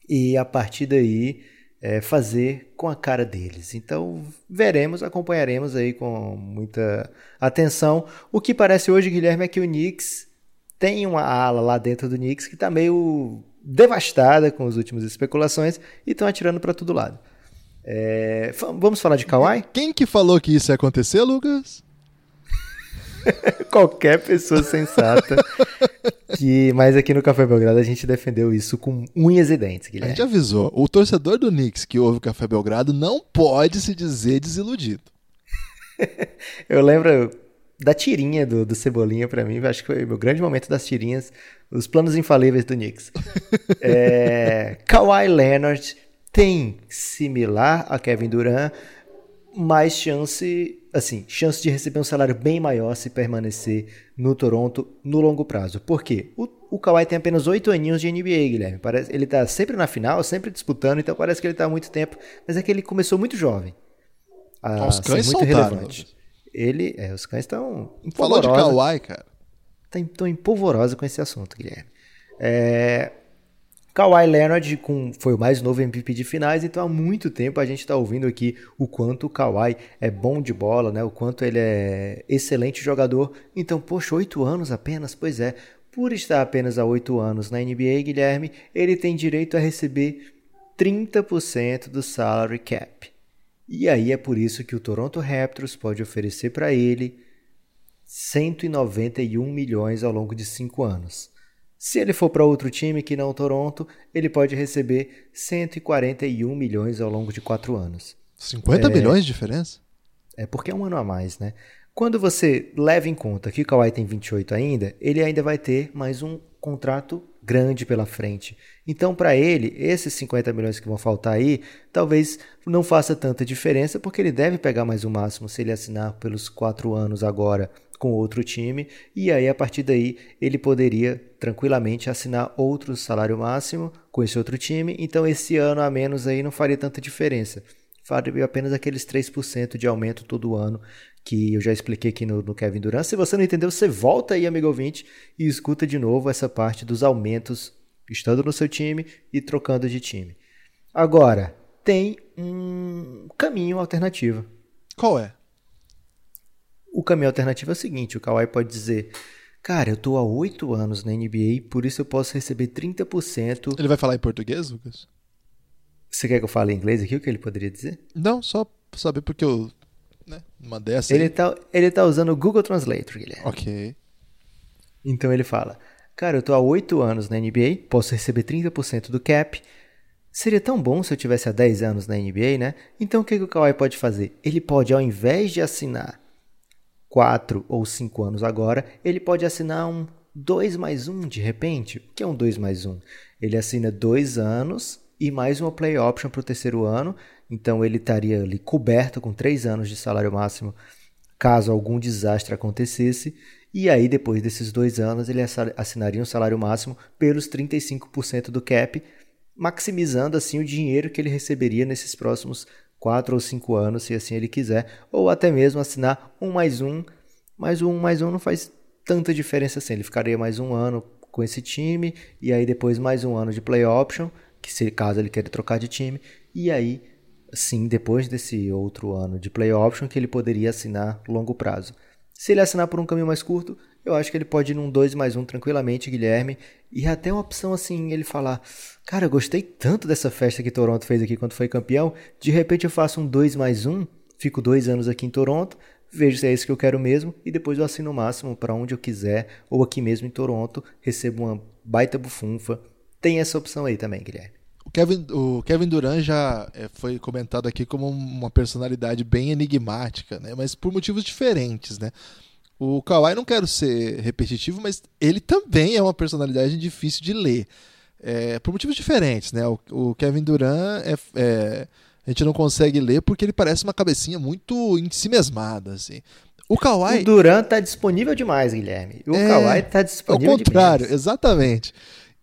e a partir daí é, fazer com a cara deles. Então veremos, acompanharemos aí com muita atenção. O que parece hoje, Guilherme, é que o Knicks tem uma ala lá dentro do Knicks que está meio devastada com as últimas especulações e estão atirando para todo lado. É, vamos falar de Kawhi? Quem que falou que isso ia acontecer, Lucas? Qualquer pessoa sensata. que, mas aqui no Café Belgrado a gente defendeu isso com unhas e dentes, Guilherme. A gente avisou. O torcedor do Knicks que ouve o Café Belgrado não pode se dizer desiludido. Eu lembro da tirinha do, do Cebolinha para mim, acho que foi o meu grande momento das tirinhas, os planos infalíveis do Knicks. é, Kawhi Leonard tem similar a Kevin Durant mais chance, assim, chance de receber um salário bem maior se permanecer no Toronto no longo prazo. Por quê? O, o Kawhi tem apenas oito aninhos de NBA, Guilherme. Parece, ele tá sempre na final, sempre disputando, então parece que ele tá há muito tempo, mas é que ele começou muito jovem. A os cães muito relevante. Ele, é, os cães estão Falou de Kawhi, cara. Estão em polvorosa com esse assunto, Guilherme. É, Kawhi Leonard com, foi o mais novo MVP de finais, então há muito tempo a gente está ouvindo aqui o quanto o Kawhi é bom de bola, né? o quanto ele é excelente jogador. Então, poxa, oito anos apenas? Pois é, por estar apenas há oito anos na NBA, Guilherme, ele tem direito a receber 30% do salary cap. E aí é por isso que o Toronto Raptors pode oferecer para ele 191 milhões ao longo de cinco anos. Se ele for para outro time que não o Toronto, ele pode receber 141 milhões ao longo de quatro anos. 50 é, milhões de diferença? É porque é um ano a mais, né? Quando você leva em conta que o Kawhi tem 28 ainda, ele ainda vai ter mais um contrato grande pela frente. Então, para ele, esses 50 milhões que vão faltar aí, talvez não faça tanta diferença, porque ele deve pegar mais o máximo se ele assinar pelos quatro anos agora com outro time, e aí a partir daí ele poderia tranquilamente assinar outro salário máximo com esse outro time, então esse ano a menos aí não faria tanta diferença. Faria apenas aqueles 3% de aumento todo ano que eu já expliquei aqui no, no, Kevin Durant. Se você não entendeu, você volta aí, amigo ouvinte, e escuta de novo essa parte dos aumentos estando no seu time e trocando de time. Agora, tem um caminho alternativo. Qual é? O caminho alternativo é o seguinte: o Kawhi pode dizer, cara, eu tô há oito anos na NBA, por isso eu posso receber 30%. Ele vai falar em português, Lucas? Você quer que eu fale em inglês aqui? O que ele poderia dizer? Não, só saber porque eu. Né, uma dessa. Ele tá, ele tá usando o Google Translator, Guilherme. Ok. Então ele fala: Cara, eu tô há oito anos na NBA, posso receber 30% do cap. Seria tão bom se eu tivesse há 10 anos na NBA, né? Então o que, que o Kawhi pode fazer? Ele pode, ao invés de assinar 4 ou 5 anos agora, ele pode assinar um 2 mais 1 de repente. O que é um 2 mais 1? Ele assina 2 anos e mais uma play option para o terceiro ano. Então ele estaria ali coberto com 3 anos de salário máximo caso algum desastre acontecesse. E aí, depois desses dois anos, ele assinaria um salário máximo pelos 35% do cap, maximizando assim o dinheiro que ele receberia nesses próximos quatro ou cinco anos, se assim ele quiser, ou até mesmo assinar um mais um, mas um mais um não faz tanta diferença assim, ele ficaria mais um ano com esse time, e aí depois mais um ano de play option, que se caso ele queira trocar de time, e aí sim, depois desse outro ano de play option, que ele poderia assinar longo prazo. Se ele assinar por um caminho mais curto, eu acho que ele pode ir num 2 mais 1 tranquilamente, Guilherme. E até uma opção assim, ele falar: Cara, eu gostei tanto dessa festa que Toronto fez aqui quando foi campeão. De repente eu faço um 2 mais 1, fico dois anos aqui em Toronto, vejo se é isso que eu quero mesmo, e depois eu assino o máximo para onde eu quiser, ou aqui mesmo em Toronto, recebo uma baita bufunfa. Tem essa opção aí também, Guilherme. O Kevin, o Kevin Durant já é, foi comentado aqui como uma personalidade bem enigmática, né? mas por motivos diferentes. Né? O Kawhi, não quero ser repetitivo, mas ele também é uma personalidade difícil de ler. É, por motivos diferentes, né? O, o Kevin Durant é, é, a gente não consegue ler porque ele parece uma cabecinha muito em si mesmada, assim. O Kawhi... O Durant tá disponível demais, Guilherme. O é, Kawhi tá disponível Ao contrário, demais. exatamente.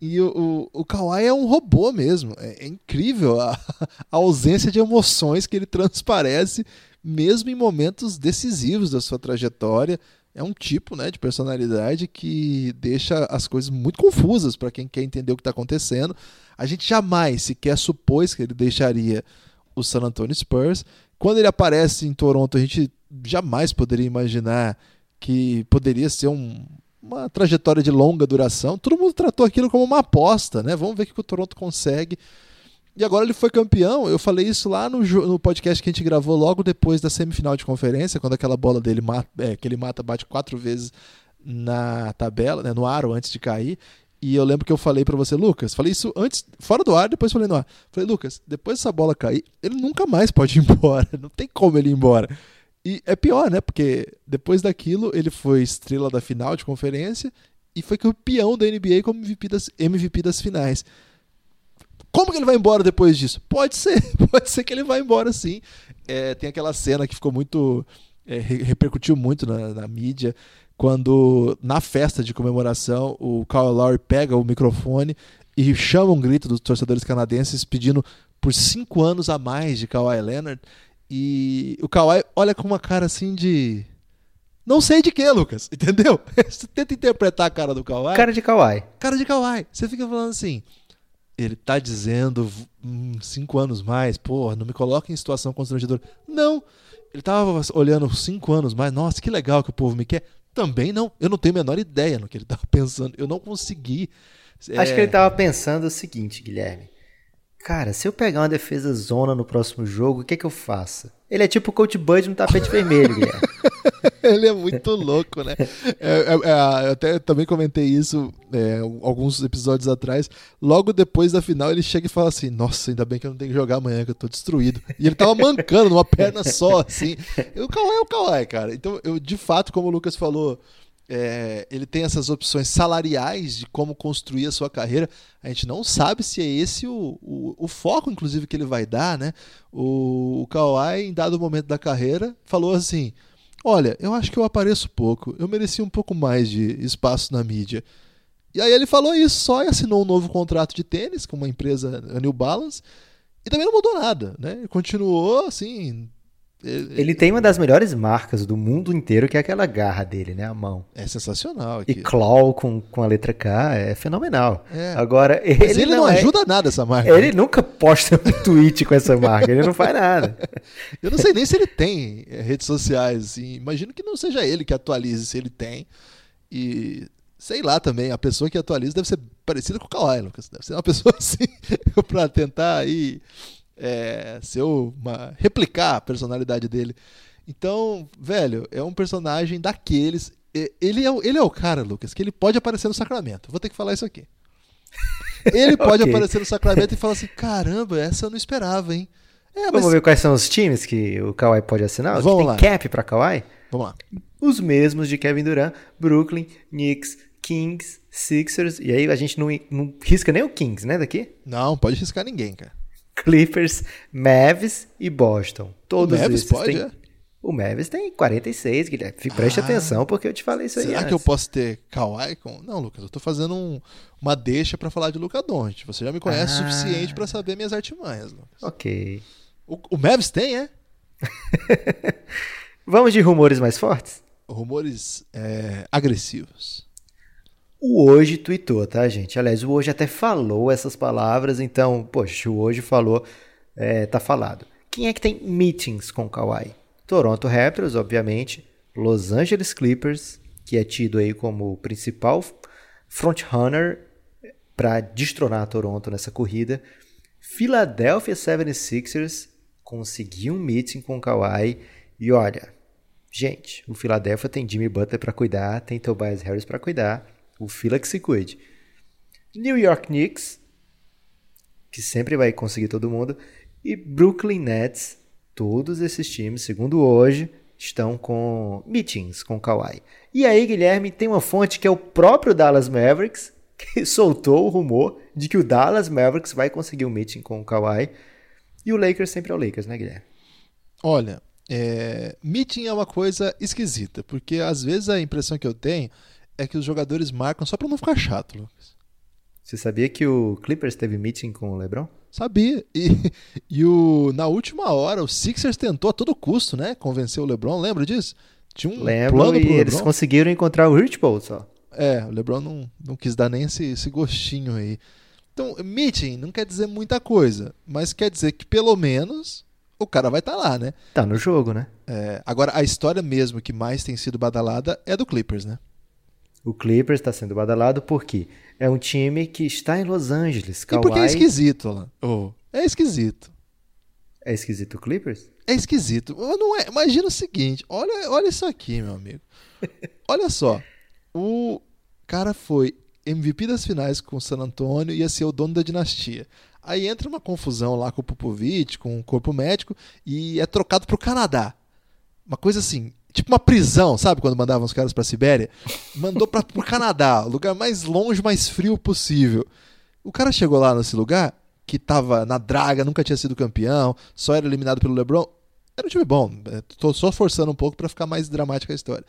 E o, o, o Kawhi é um robô mesmo. É, é incrível a, a, ausência de emoções que ele transparece, mesmo em momentos decisivos da sua trajetória é um tipo né, de personalidade que deixa as coisas muito confusas para quem quer entender o que está acontecendo. A gente jamais sequer supôs que ele deixaria o San Antonio Spurs. Quando ele aparece em Toronto, a gente jamais poderia imaginar que poderia ser um, uma trajetória de longa duração. Todo mundo tratou aquilo como uma aposta, né? Vamos ver o que o Toronto consegue. E agora ele foi campeão. Eu falei isso lá no, no, podcast que a gente gravou logo depois da semifinal de conferência, quando aquela bola dele mata, é, que ele mata bate quatro vezes na tabela, né, no aro antes de cair. E eu lembro que eu falei para você, Lucas, falei isso antes, fora do ar, depois falei no ar. Falei, Lucas, depois dessa bola cair, ele nunca mais pode ir embora. Não tem como ele ir embora. E é pior, né? Porque depois daquilo, ele foi estrela da final de conferência e foi campeão da NBA como MVP das, MVP das finais Como que ele vai embora depois disso? Pode ser, pode ser que ele vá embora sim. É, tem aquela cena que ficou muito. É, repercutiu muito na, na, mídia, quando na festa de comemoração o Kyle Lowry pega o microfone e chama um grito dos torcedores canadenses pedindo por cinco anos a mais de Kawhi Leonard. E o Kawhi olha com uma cara assim de. Não sei de que, Lucas, entendeu? Você tenta interpretar a cara do Kawhi. Cara de Kawhi. Cara de Kawhi. Você fica falando assim. Ele tá dizendo hum, cinco anos mais, porra, não me coloca em situação constrangedora. Não. Ele tava olhando cinco anos mais, nossa, que legal que o povo me quer. Também não. Eu não tenho a menor ideia no que ele tava pensando. Eu não consegui. Acho é... que ele tava pensando o seguinte, Guilherme. Cara, se eu pegar uma defesa zona no próximo jogo, o que é que eu faço? Ele é tipo o Coach Bud no tapete vermelho, Guilherme. ele é muito louco, né? É, é, é, eu até também comentei isso é, alguns episódios atrás. Logo depois da final, ele chega e fala assim: Nossa, ainda bem que eu não tenho que jogar amanhã, que eu tô destruído. E ele tava mancando numa perna só, assim. O Kawhi é o Kawhi, cara. Então, eu, de fato, como o Lucas falou é, ele tem essas opções salariais de como construir a sua carreira. A gente não sabe se é esse o, o, o foco, inclusive, que ele vai dar. Né? O, o Kawhi, em dado momento da carreira, falou assim: Olha, eu acho que eu apareço pouco, eu merecia um pouco mais de espaço na mídia. E aí ele falou isso só e assinou um novo contrato de tênis com uma empresa, a New Balance, e também não mudou nada, né? Ele continuou assim, ele, ele, tem uma das melhores marcas do mundo inteiro, que é aquela garra dele, né? A mão. É sensacional. Aqui. E claw com, com a letra K é fenomenal. É. Agora, ele, Mas ele não, não é... ajuda nada essa marca. Ele nunca posta um tweet com essa marca, ele não faz nada. Eu não sei nem se ele tem é, redes sociais. Assim. Imagino que não seja ele que atualize, se ele tem. E sei lá também, a pessoa que atualiza deve ser parecida com o Kawhi, Lucas. Deve ser uma pessoa assim, para tentar aí é, ser uma replicar a personalidade dele. Então, velho, é um personagem daqueles. Ele é, ele é o cara, Lucas, que ele pode aparecer no Sacramento. Vou ter que falar isso aqui. Ele pode okay. aparecer no Sacramento e falar assim: caramba, essa eu não esperava, hein? É, Vamos ver quais são os times que o Kawhi pode assinar? Vamos lá. cap para Kawhi? Vamos lá. Os mesmos de Kevin Durant, Brooklyn, Knicks, Kings, Sixers. E aí a gente não, não risca nem o Kings, né, daqui? Não, pode riscar ninguém, cara. Clippers, Mavs e Boston. Todos o Mavs esses pode, têm... é? O Mavis tem 46, Guilherme. Preste ah, atenção porque eu te falei isso será aí. Será que eu posso ter Kawhi com. Não, Lucas, eu tô fazendo um, uma deixa para falar de Luca Doncic. Você já me conhece o ah. suficiente para saber minhas artimanhas, Lucas. Ok. O, o Mavis tem, é? Vamos de rumores mais fortes? Rumores é, agressivos. O Hoje tweetou, tá, gente? Aliás, o Hoje até falou essas palavras, então, poxa, o Hoje falou, é, tá falado. Quem é que tem meetings com o Kawhi? Toronto Raptors, obviamente, Los Angeles Clippers, que é tido aí como o principal frontrunner para destronar Toronto nessa corrida, Philadelphia 76ers conseguiu um meeting com o Kawhi e olha, gente, o Philadelphia tem Jimmy Butler para cuidar, tem Tobias Harris para cuidar, o Fila que se cuide. New York Knicks, que sempre vai conseguir todo mundo. E Brooklyn Nets. Todos esses times, segundo hoje, estão com meetings com Kawhi. E aí, Guilherme, tem uma fonte que é o próprio Dallas Mavericks, que soltou o rumor de que o Dallas Mavericks vai conseguir um meeting com o Kawhi. E o Lakers sempre é o Lakers, né, Guilherme? Olha, é... meeting é uma coisa esquisita, porque às vezes a impressão que eu tenho é que os jogadores marcam só para não ficar chato, Lucas. Você sabia que o Clippers teve meeting com o LeBron? Sabia. E, e o, na última hora, o Sixers tentou a todo custo, né? Convencer o LeBron. Lembra disso? Tinha um Lembro, plano pro e eles conseguiram encontrar o Rich Paul só. É, o LeBron não, não quis dar nem esse, esse gostinho aí. Então, meeting não quer dizer muita coisa, mas quer dizer que pelo menos o cara vai estar tá lá, né? Tá no jogo, né? É, agora, a história mesmo que mais tem sido badalada é do Clippers, né? O Clippers está sendo badalado porque é um time que está em Los Angeles. Kawhi... E porque é esquisito, Alan. Oh, é esquisito. É esquisito o Clippers? É esquisito. Não é. Imagina o seguinte: olha, olha isso aqui, meu amigo. olha só. O cara foi MVP das finais com o San Antonio e ia ser o dono da dinastia. Aí entra uma confusão lá com o Popovich, com o corpo médico, e é trocado para o Canadá. Uma coisa assim, tipo uma prisão, sabe? Quando mandavam os caras pra Sibéria. Mandou para pro Canadá, lugar mais longe, mais frio possível. O cara chegou lá nesse lugar, que tava na draga, nunca tinha sido campeão, só era eliminado pelo LeBron. Era um time bom. É, tô só forçando um pouco para ficar mais dramática a história.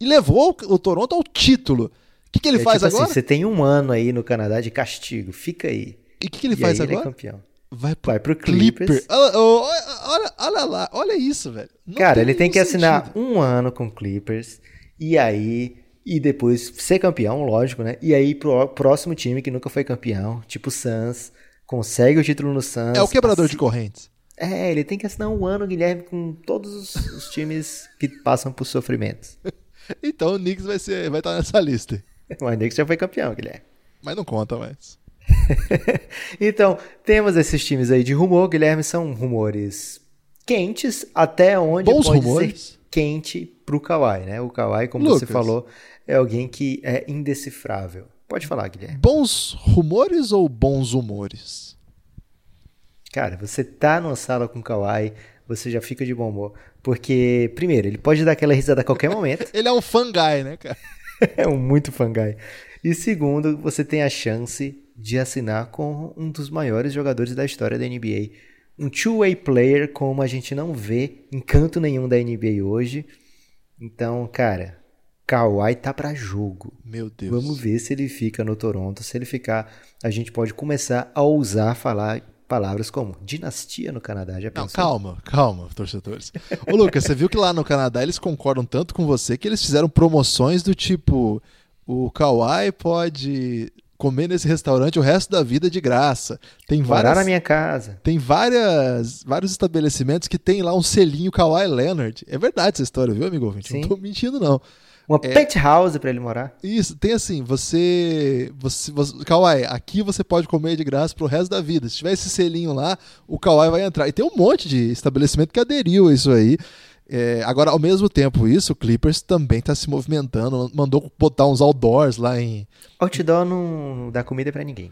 E levou o Toronto ao título. O que, que ele é, faz tipo agora? Assim, você tem um ano aí no Canadá de castigo. Fica aí. E o que, que ele e faz agora? Ele é campeão. Vai pro, Vai pro Clippers. Clipper. Olha, olha, olha, lá, olha isso, velho. Não Cara, tem ele tem que sentido. assinar um ano com Clippers e aí e depois ser campeão, lógico, né? E aí pro próximo time que nunca foi campeão, tipo o Suns, consegue o título no Suns. É o quebrador assim... de correntes. É, ele tem que assinar um ano, Guilherme, com todos os, os times que passam por sofrimentos. então o Knicks vai ser, vai estar nessa lista. o Knicks já foi campeão, Guilherme. Mas não conta mais. então, temos esses times aí de rumor, Guilherme, são rumores quentes, até onde Bons pode rumores. ser quente pro Kawhi, né? O Kawhi, como Lucas. você falou, é alguém que é indecifrável. Pode falar, Guilherme. Bons rumores ou bons humores? Cara, você tá numa sala com o Kawhi, você já fica de bom humor. Porque, primeiro, ele pode dar aquela risada a qualquer momento. ele é um fanguy, né, cara? é um muito fanguy. E segundo, você tem a chance de assinar com um dos maiores jogadores da história da NBA. Um two-way player como a gente não vê em canto nenhum da NBA hoje. Então, cara, Kawhi tá para jogo. Meu Deus. Vamos ver se ele fica no Toronto. Se ele ficar, a gente pode começar a ousar falar palavras como dinastia no Canadá. Já pensou? Não, calma, calma, torcedores. Ô, Lucas, você viu que lá no Canadá eles concordam tanto com você que eles fizeram promoções do tipo: o Kawhi pode comer nesse restaurante o resto da vida de graça. Tem várias, Parar na minha casa. Tem várias, vários estabelecimentos que tem lá um selinho Kawhi Leonard. É verdade essa história, viu, amigo ouvinte? Não tô mentindo, não. Uma é, penthouse para ele morar. Isso, tem assim, você, você, você Kawhi, aqui você pode comer de graça pro resto da vida. Se tiver esse selinho lá, o Kawhi vai entrar. E tem um monte de estabelecimento que aderiu a isso aí. É, agora, ao mesmo tempo, isso, o Clippers também está se movimentando, mandou botar uns outdoors lá em. Outdoor não dá comida para ninguém.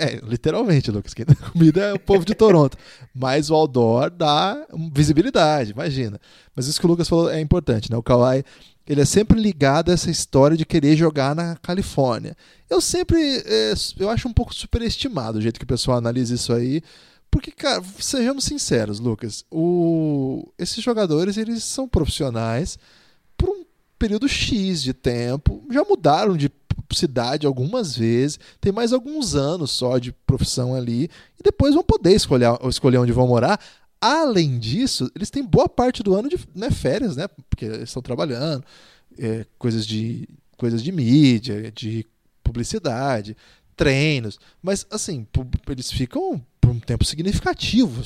É, literalmente, Lucas. Quem dá comida é o povo de Toronto. Mas o outdoor dá visibilidade, imagina. Mas isso que o Lucas falou é importante, né? O Kawhi, ele é sempre ligado a essa história de querer jogar na Califórnia. Eu sempre, é, eu acho um pouco superestimado o jeito que o pessoal analisa isso aí. Porque, cara, sejamos sinceros, Lucas, o... esses jogadores eles são profissionais por um período X de tempo, já mudaram de cidade algumas vezes, tem mais alguns anos só de profissão ali, e depois vão poder escolher, escolher onde vão morar. Além disso, eles têm boa parte do ano de né, férias, né? Porque eles estão trabalhando, é, coisas, de, coisas de mídia, de publicidade, treinos. Mas, assim, eles ficam por um tempo significativo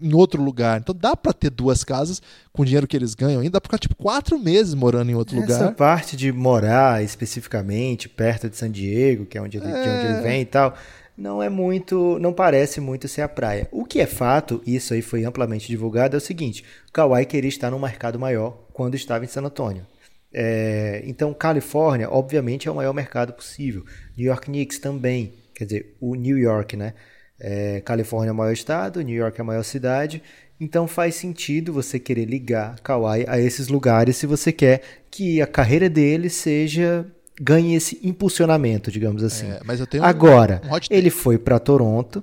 em outro lugar. Então dá para ter duas casas com o dinheiro que eles ganham ainda, dá pra ficar tipo quatro meses morando em outro Essa lugar. Essa parte de morar especificamente perto de San Diego, que é onde ele, é... de onde ele vem e tal, não é muito, não parece muito ser a praia. O que é fato, isso aí foi amplamente divulgado, é o seguinte: o Kawhi queria estar num mercado maior quando estava em San Antônio. É, então, Califórnia, obviamente, é o maior mercado possível. New York Knicks também, quer dizer, o New York, né? É, Califórnia é o maior estado, New York é a maior cidade, então faz sentido você querer ligar Kawhi a esses lugares se você quer que a carreira dele seja ganhe esse impulsionamento, digamos assim. É, mas eu tenho Agora, um, ele foi para Toronto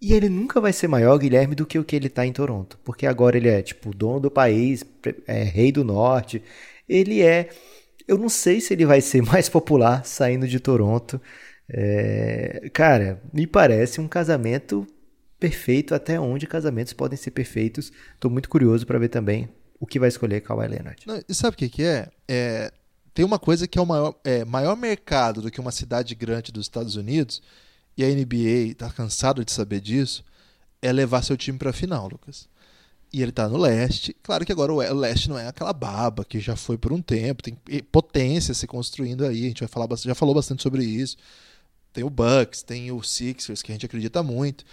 e ele nunca vai ser maior, Guilherme, do que o que ele está em Toronto, porque agora ele é tipo dono do país, é rei do norte. Ele é, eu não sei se ele vai ser mais popular saindo de Toronto. É, cara, me parece um casamento perfeito, até onde casamentos podem ser perfeitos. Estou muito curioso para ver também o que vai escolher Kawhi Leonard. Não, e sabe o que, que é? é? Tem uma coisa que é o maior, é, maior mercado do que uma cidade grande dos Estados Unidos, e a NBA está cansado de saber disso, é levar seu time para a final, Lucas. E ele está no leste. Claro que agora o leste não é aquela baba que já foi por um tempo, tem potência se construindo aí. A gente vai falar, já falou bastante sobre isso. Tem o Bucks, tem o Sixers, que a gente acredita muito.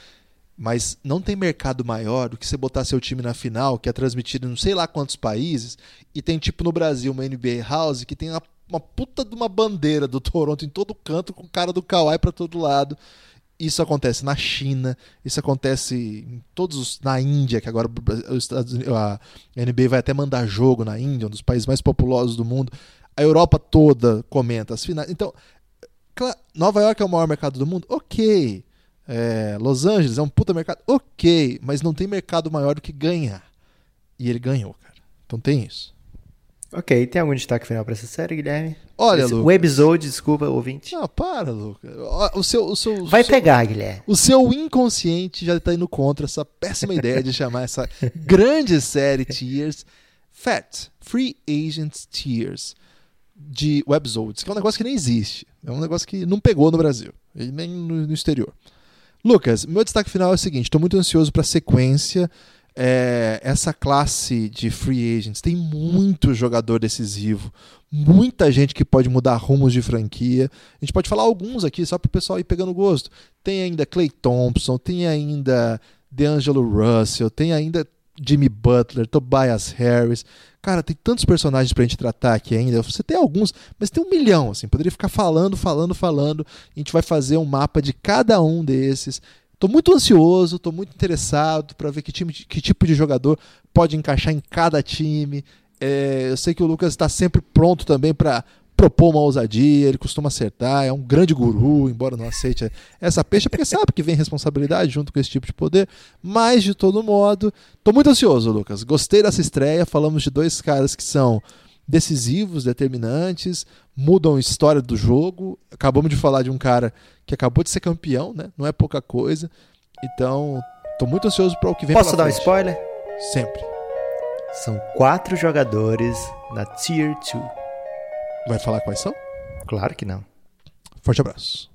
Mas não tem mercado maior do que você botar seu time na final, que é transmitido em não sei lá quantos países, e tem tipo no Brasil uma NBA House que tem uma, uma puta de uma bandeira do Toronto em todo canto, com cara do Kawhi para todo lado. Isso acontece na China, isso acontece em todos os, na Índia, que agora a NBA vai até mandar jogo na Índia, um dos países mais populosos do mundo. A Europa toda comenta as finais. Então, Nova York é o maior mercado do mundo? Ok. É, Los Angeles é um puta mercado. Ok, mas não tem mercado maior do que ganhar. E ele ganhou, cara. Então tem isso. Ok, tem algum destaque final pra essa série, Guilherme? Olha, Esse, Lucas. O episódio, desculpa, ouvinte. Não, para, Lucas. O seu, o seu, Vai o seu, pegar, Guilherme. O seu inconsciente já tá indo contra essa péssima ideia de chamar essa grande série Tears FAT, Free Agents Tears, de Webzodes, que é um negócio que nem existe. É um negócio que não pegou no Brasil, e nem no, no exterior. Lucas, meu destaque final é o seguinte: estou muito ansioso para a sequência. É, essa classe de free agents tem muito jogador decisivo, muita gente que pode mudar rumos de franquia. A gente pode falar alguns aqui, só para o pessoal ir pegando gosto. Tem ainda Clay Thompson, tem ainda DeAngelo Russell, tem ainda Jimmy Butler, Tobias Harris. Cara, tem tantos personagens pra gente tratar aqui ainda. Você tem alguns, mas tem um milhão, assim. Poderia ficar falando, falando, falando. A gente vai fazer um mapa de cada um desses. Tô muito ansioso, tô muito interessado para ver que, time, que tipo de jogador pode encaixar em cada time. É, eu sei que o Lucas está sempre pronto também para propor uma ousadia, ele costuma acertar, é um grande guru, embora não aceite essa peixe, porque sabe que vem responsabilidade junto com esse tipo de poder. Mas, de todo modo, tô muito ansioso, Lucas. Gostei dessa estreia. Falamos de dois caras que são decisivos, determinantes, mudam a história do jogo. Acabamos de falar de um cara que acabou de ser campeão, né? Não é pouca coisa. Então, tô muito ansioso para o que vem Posso dar um frente. spoiler? Sempre. São quatro jogadores na Tier 2. Vai falar quais são? Claro que não. Forte abraço.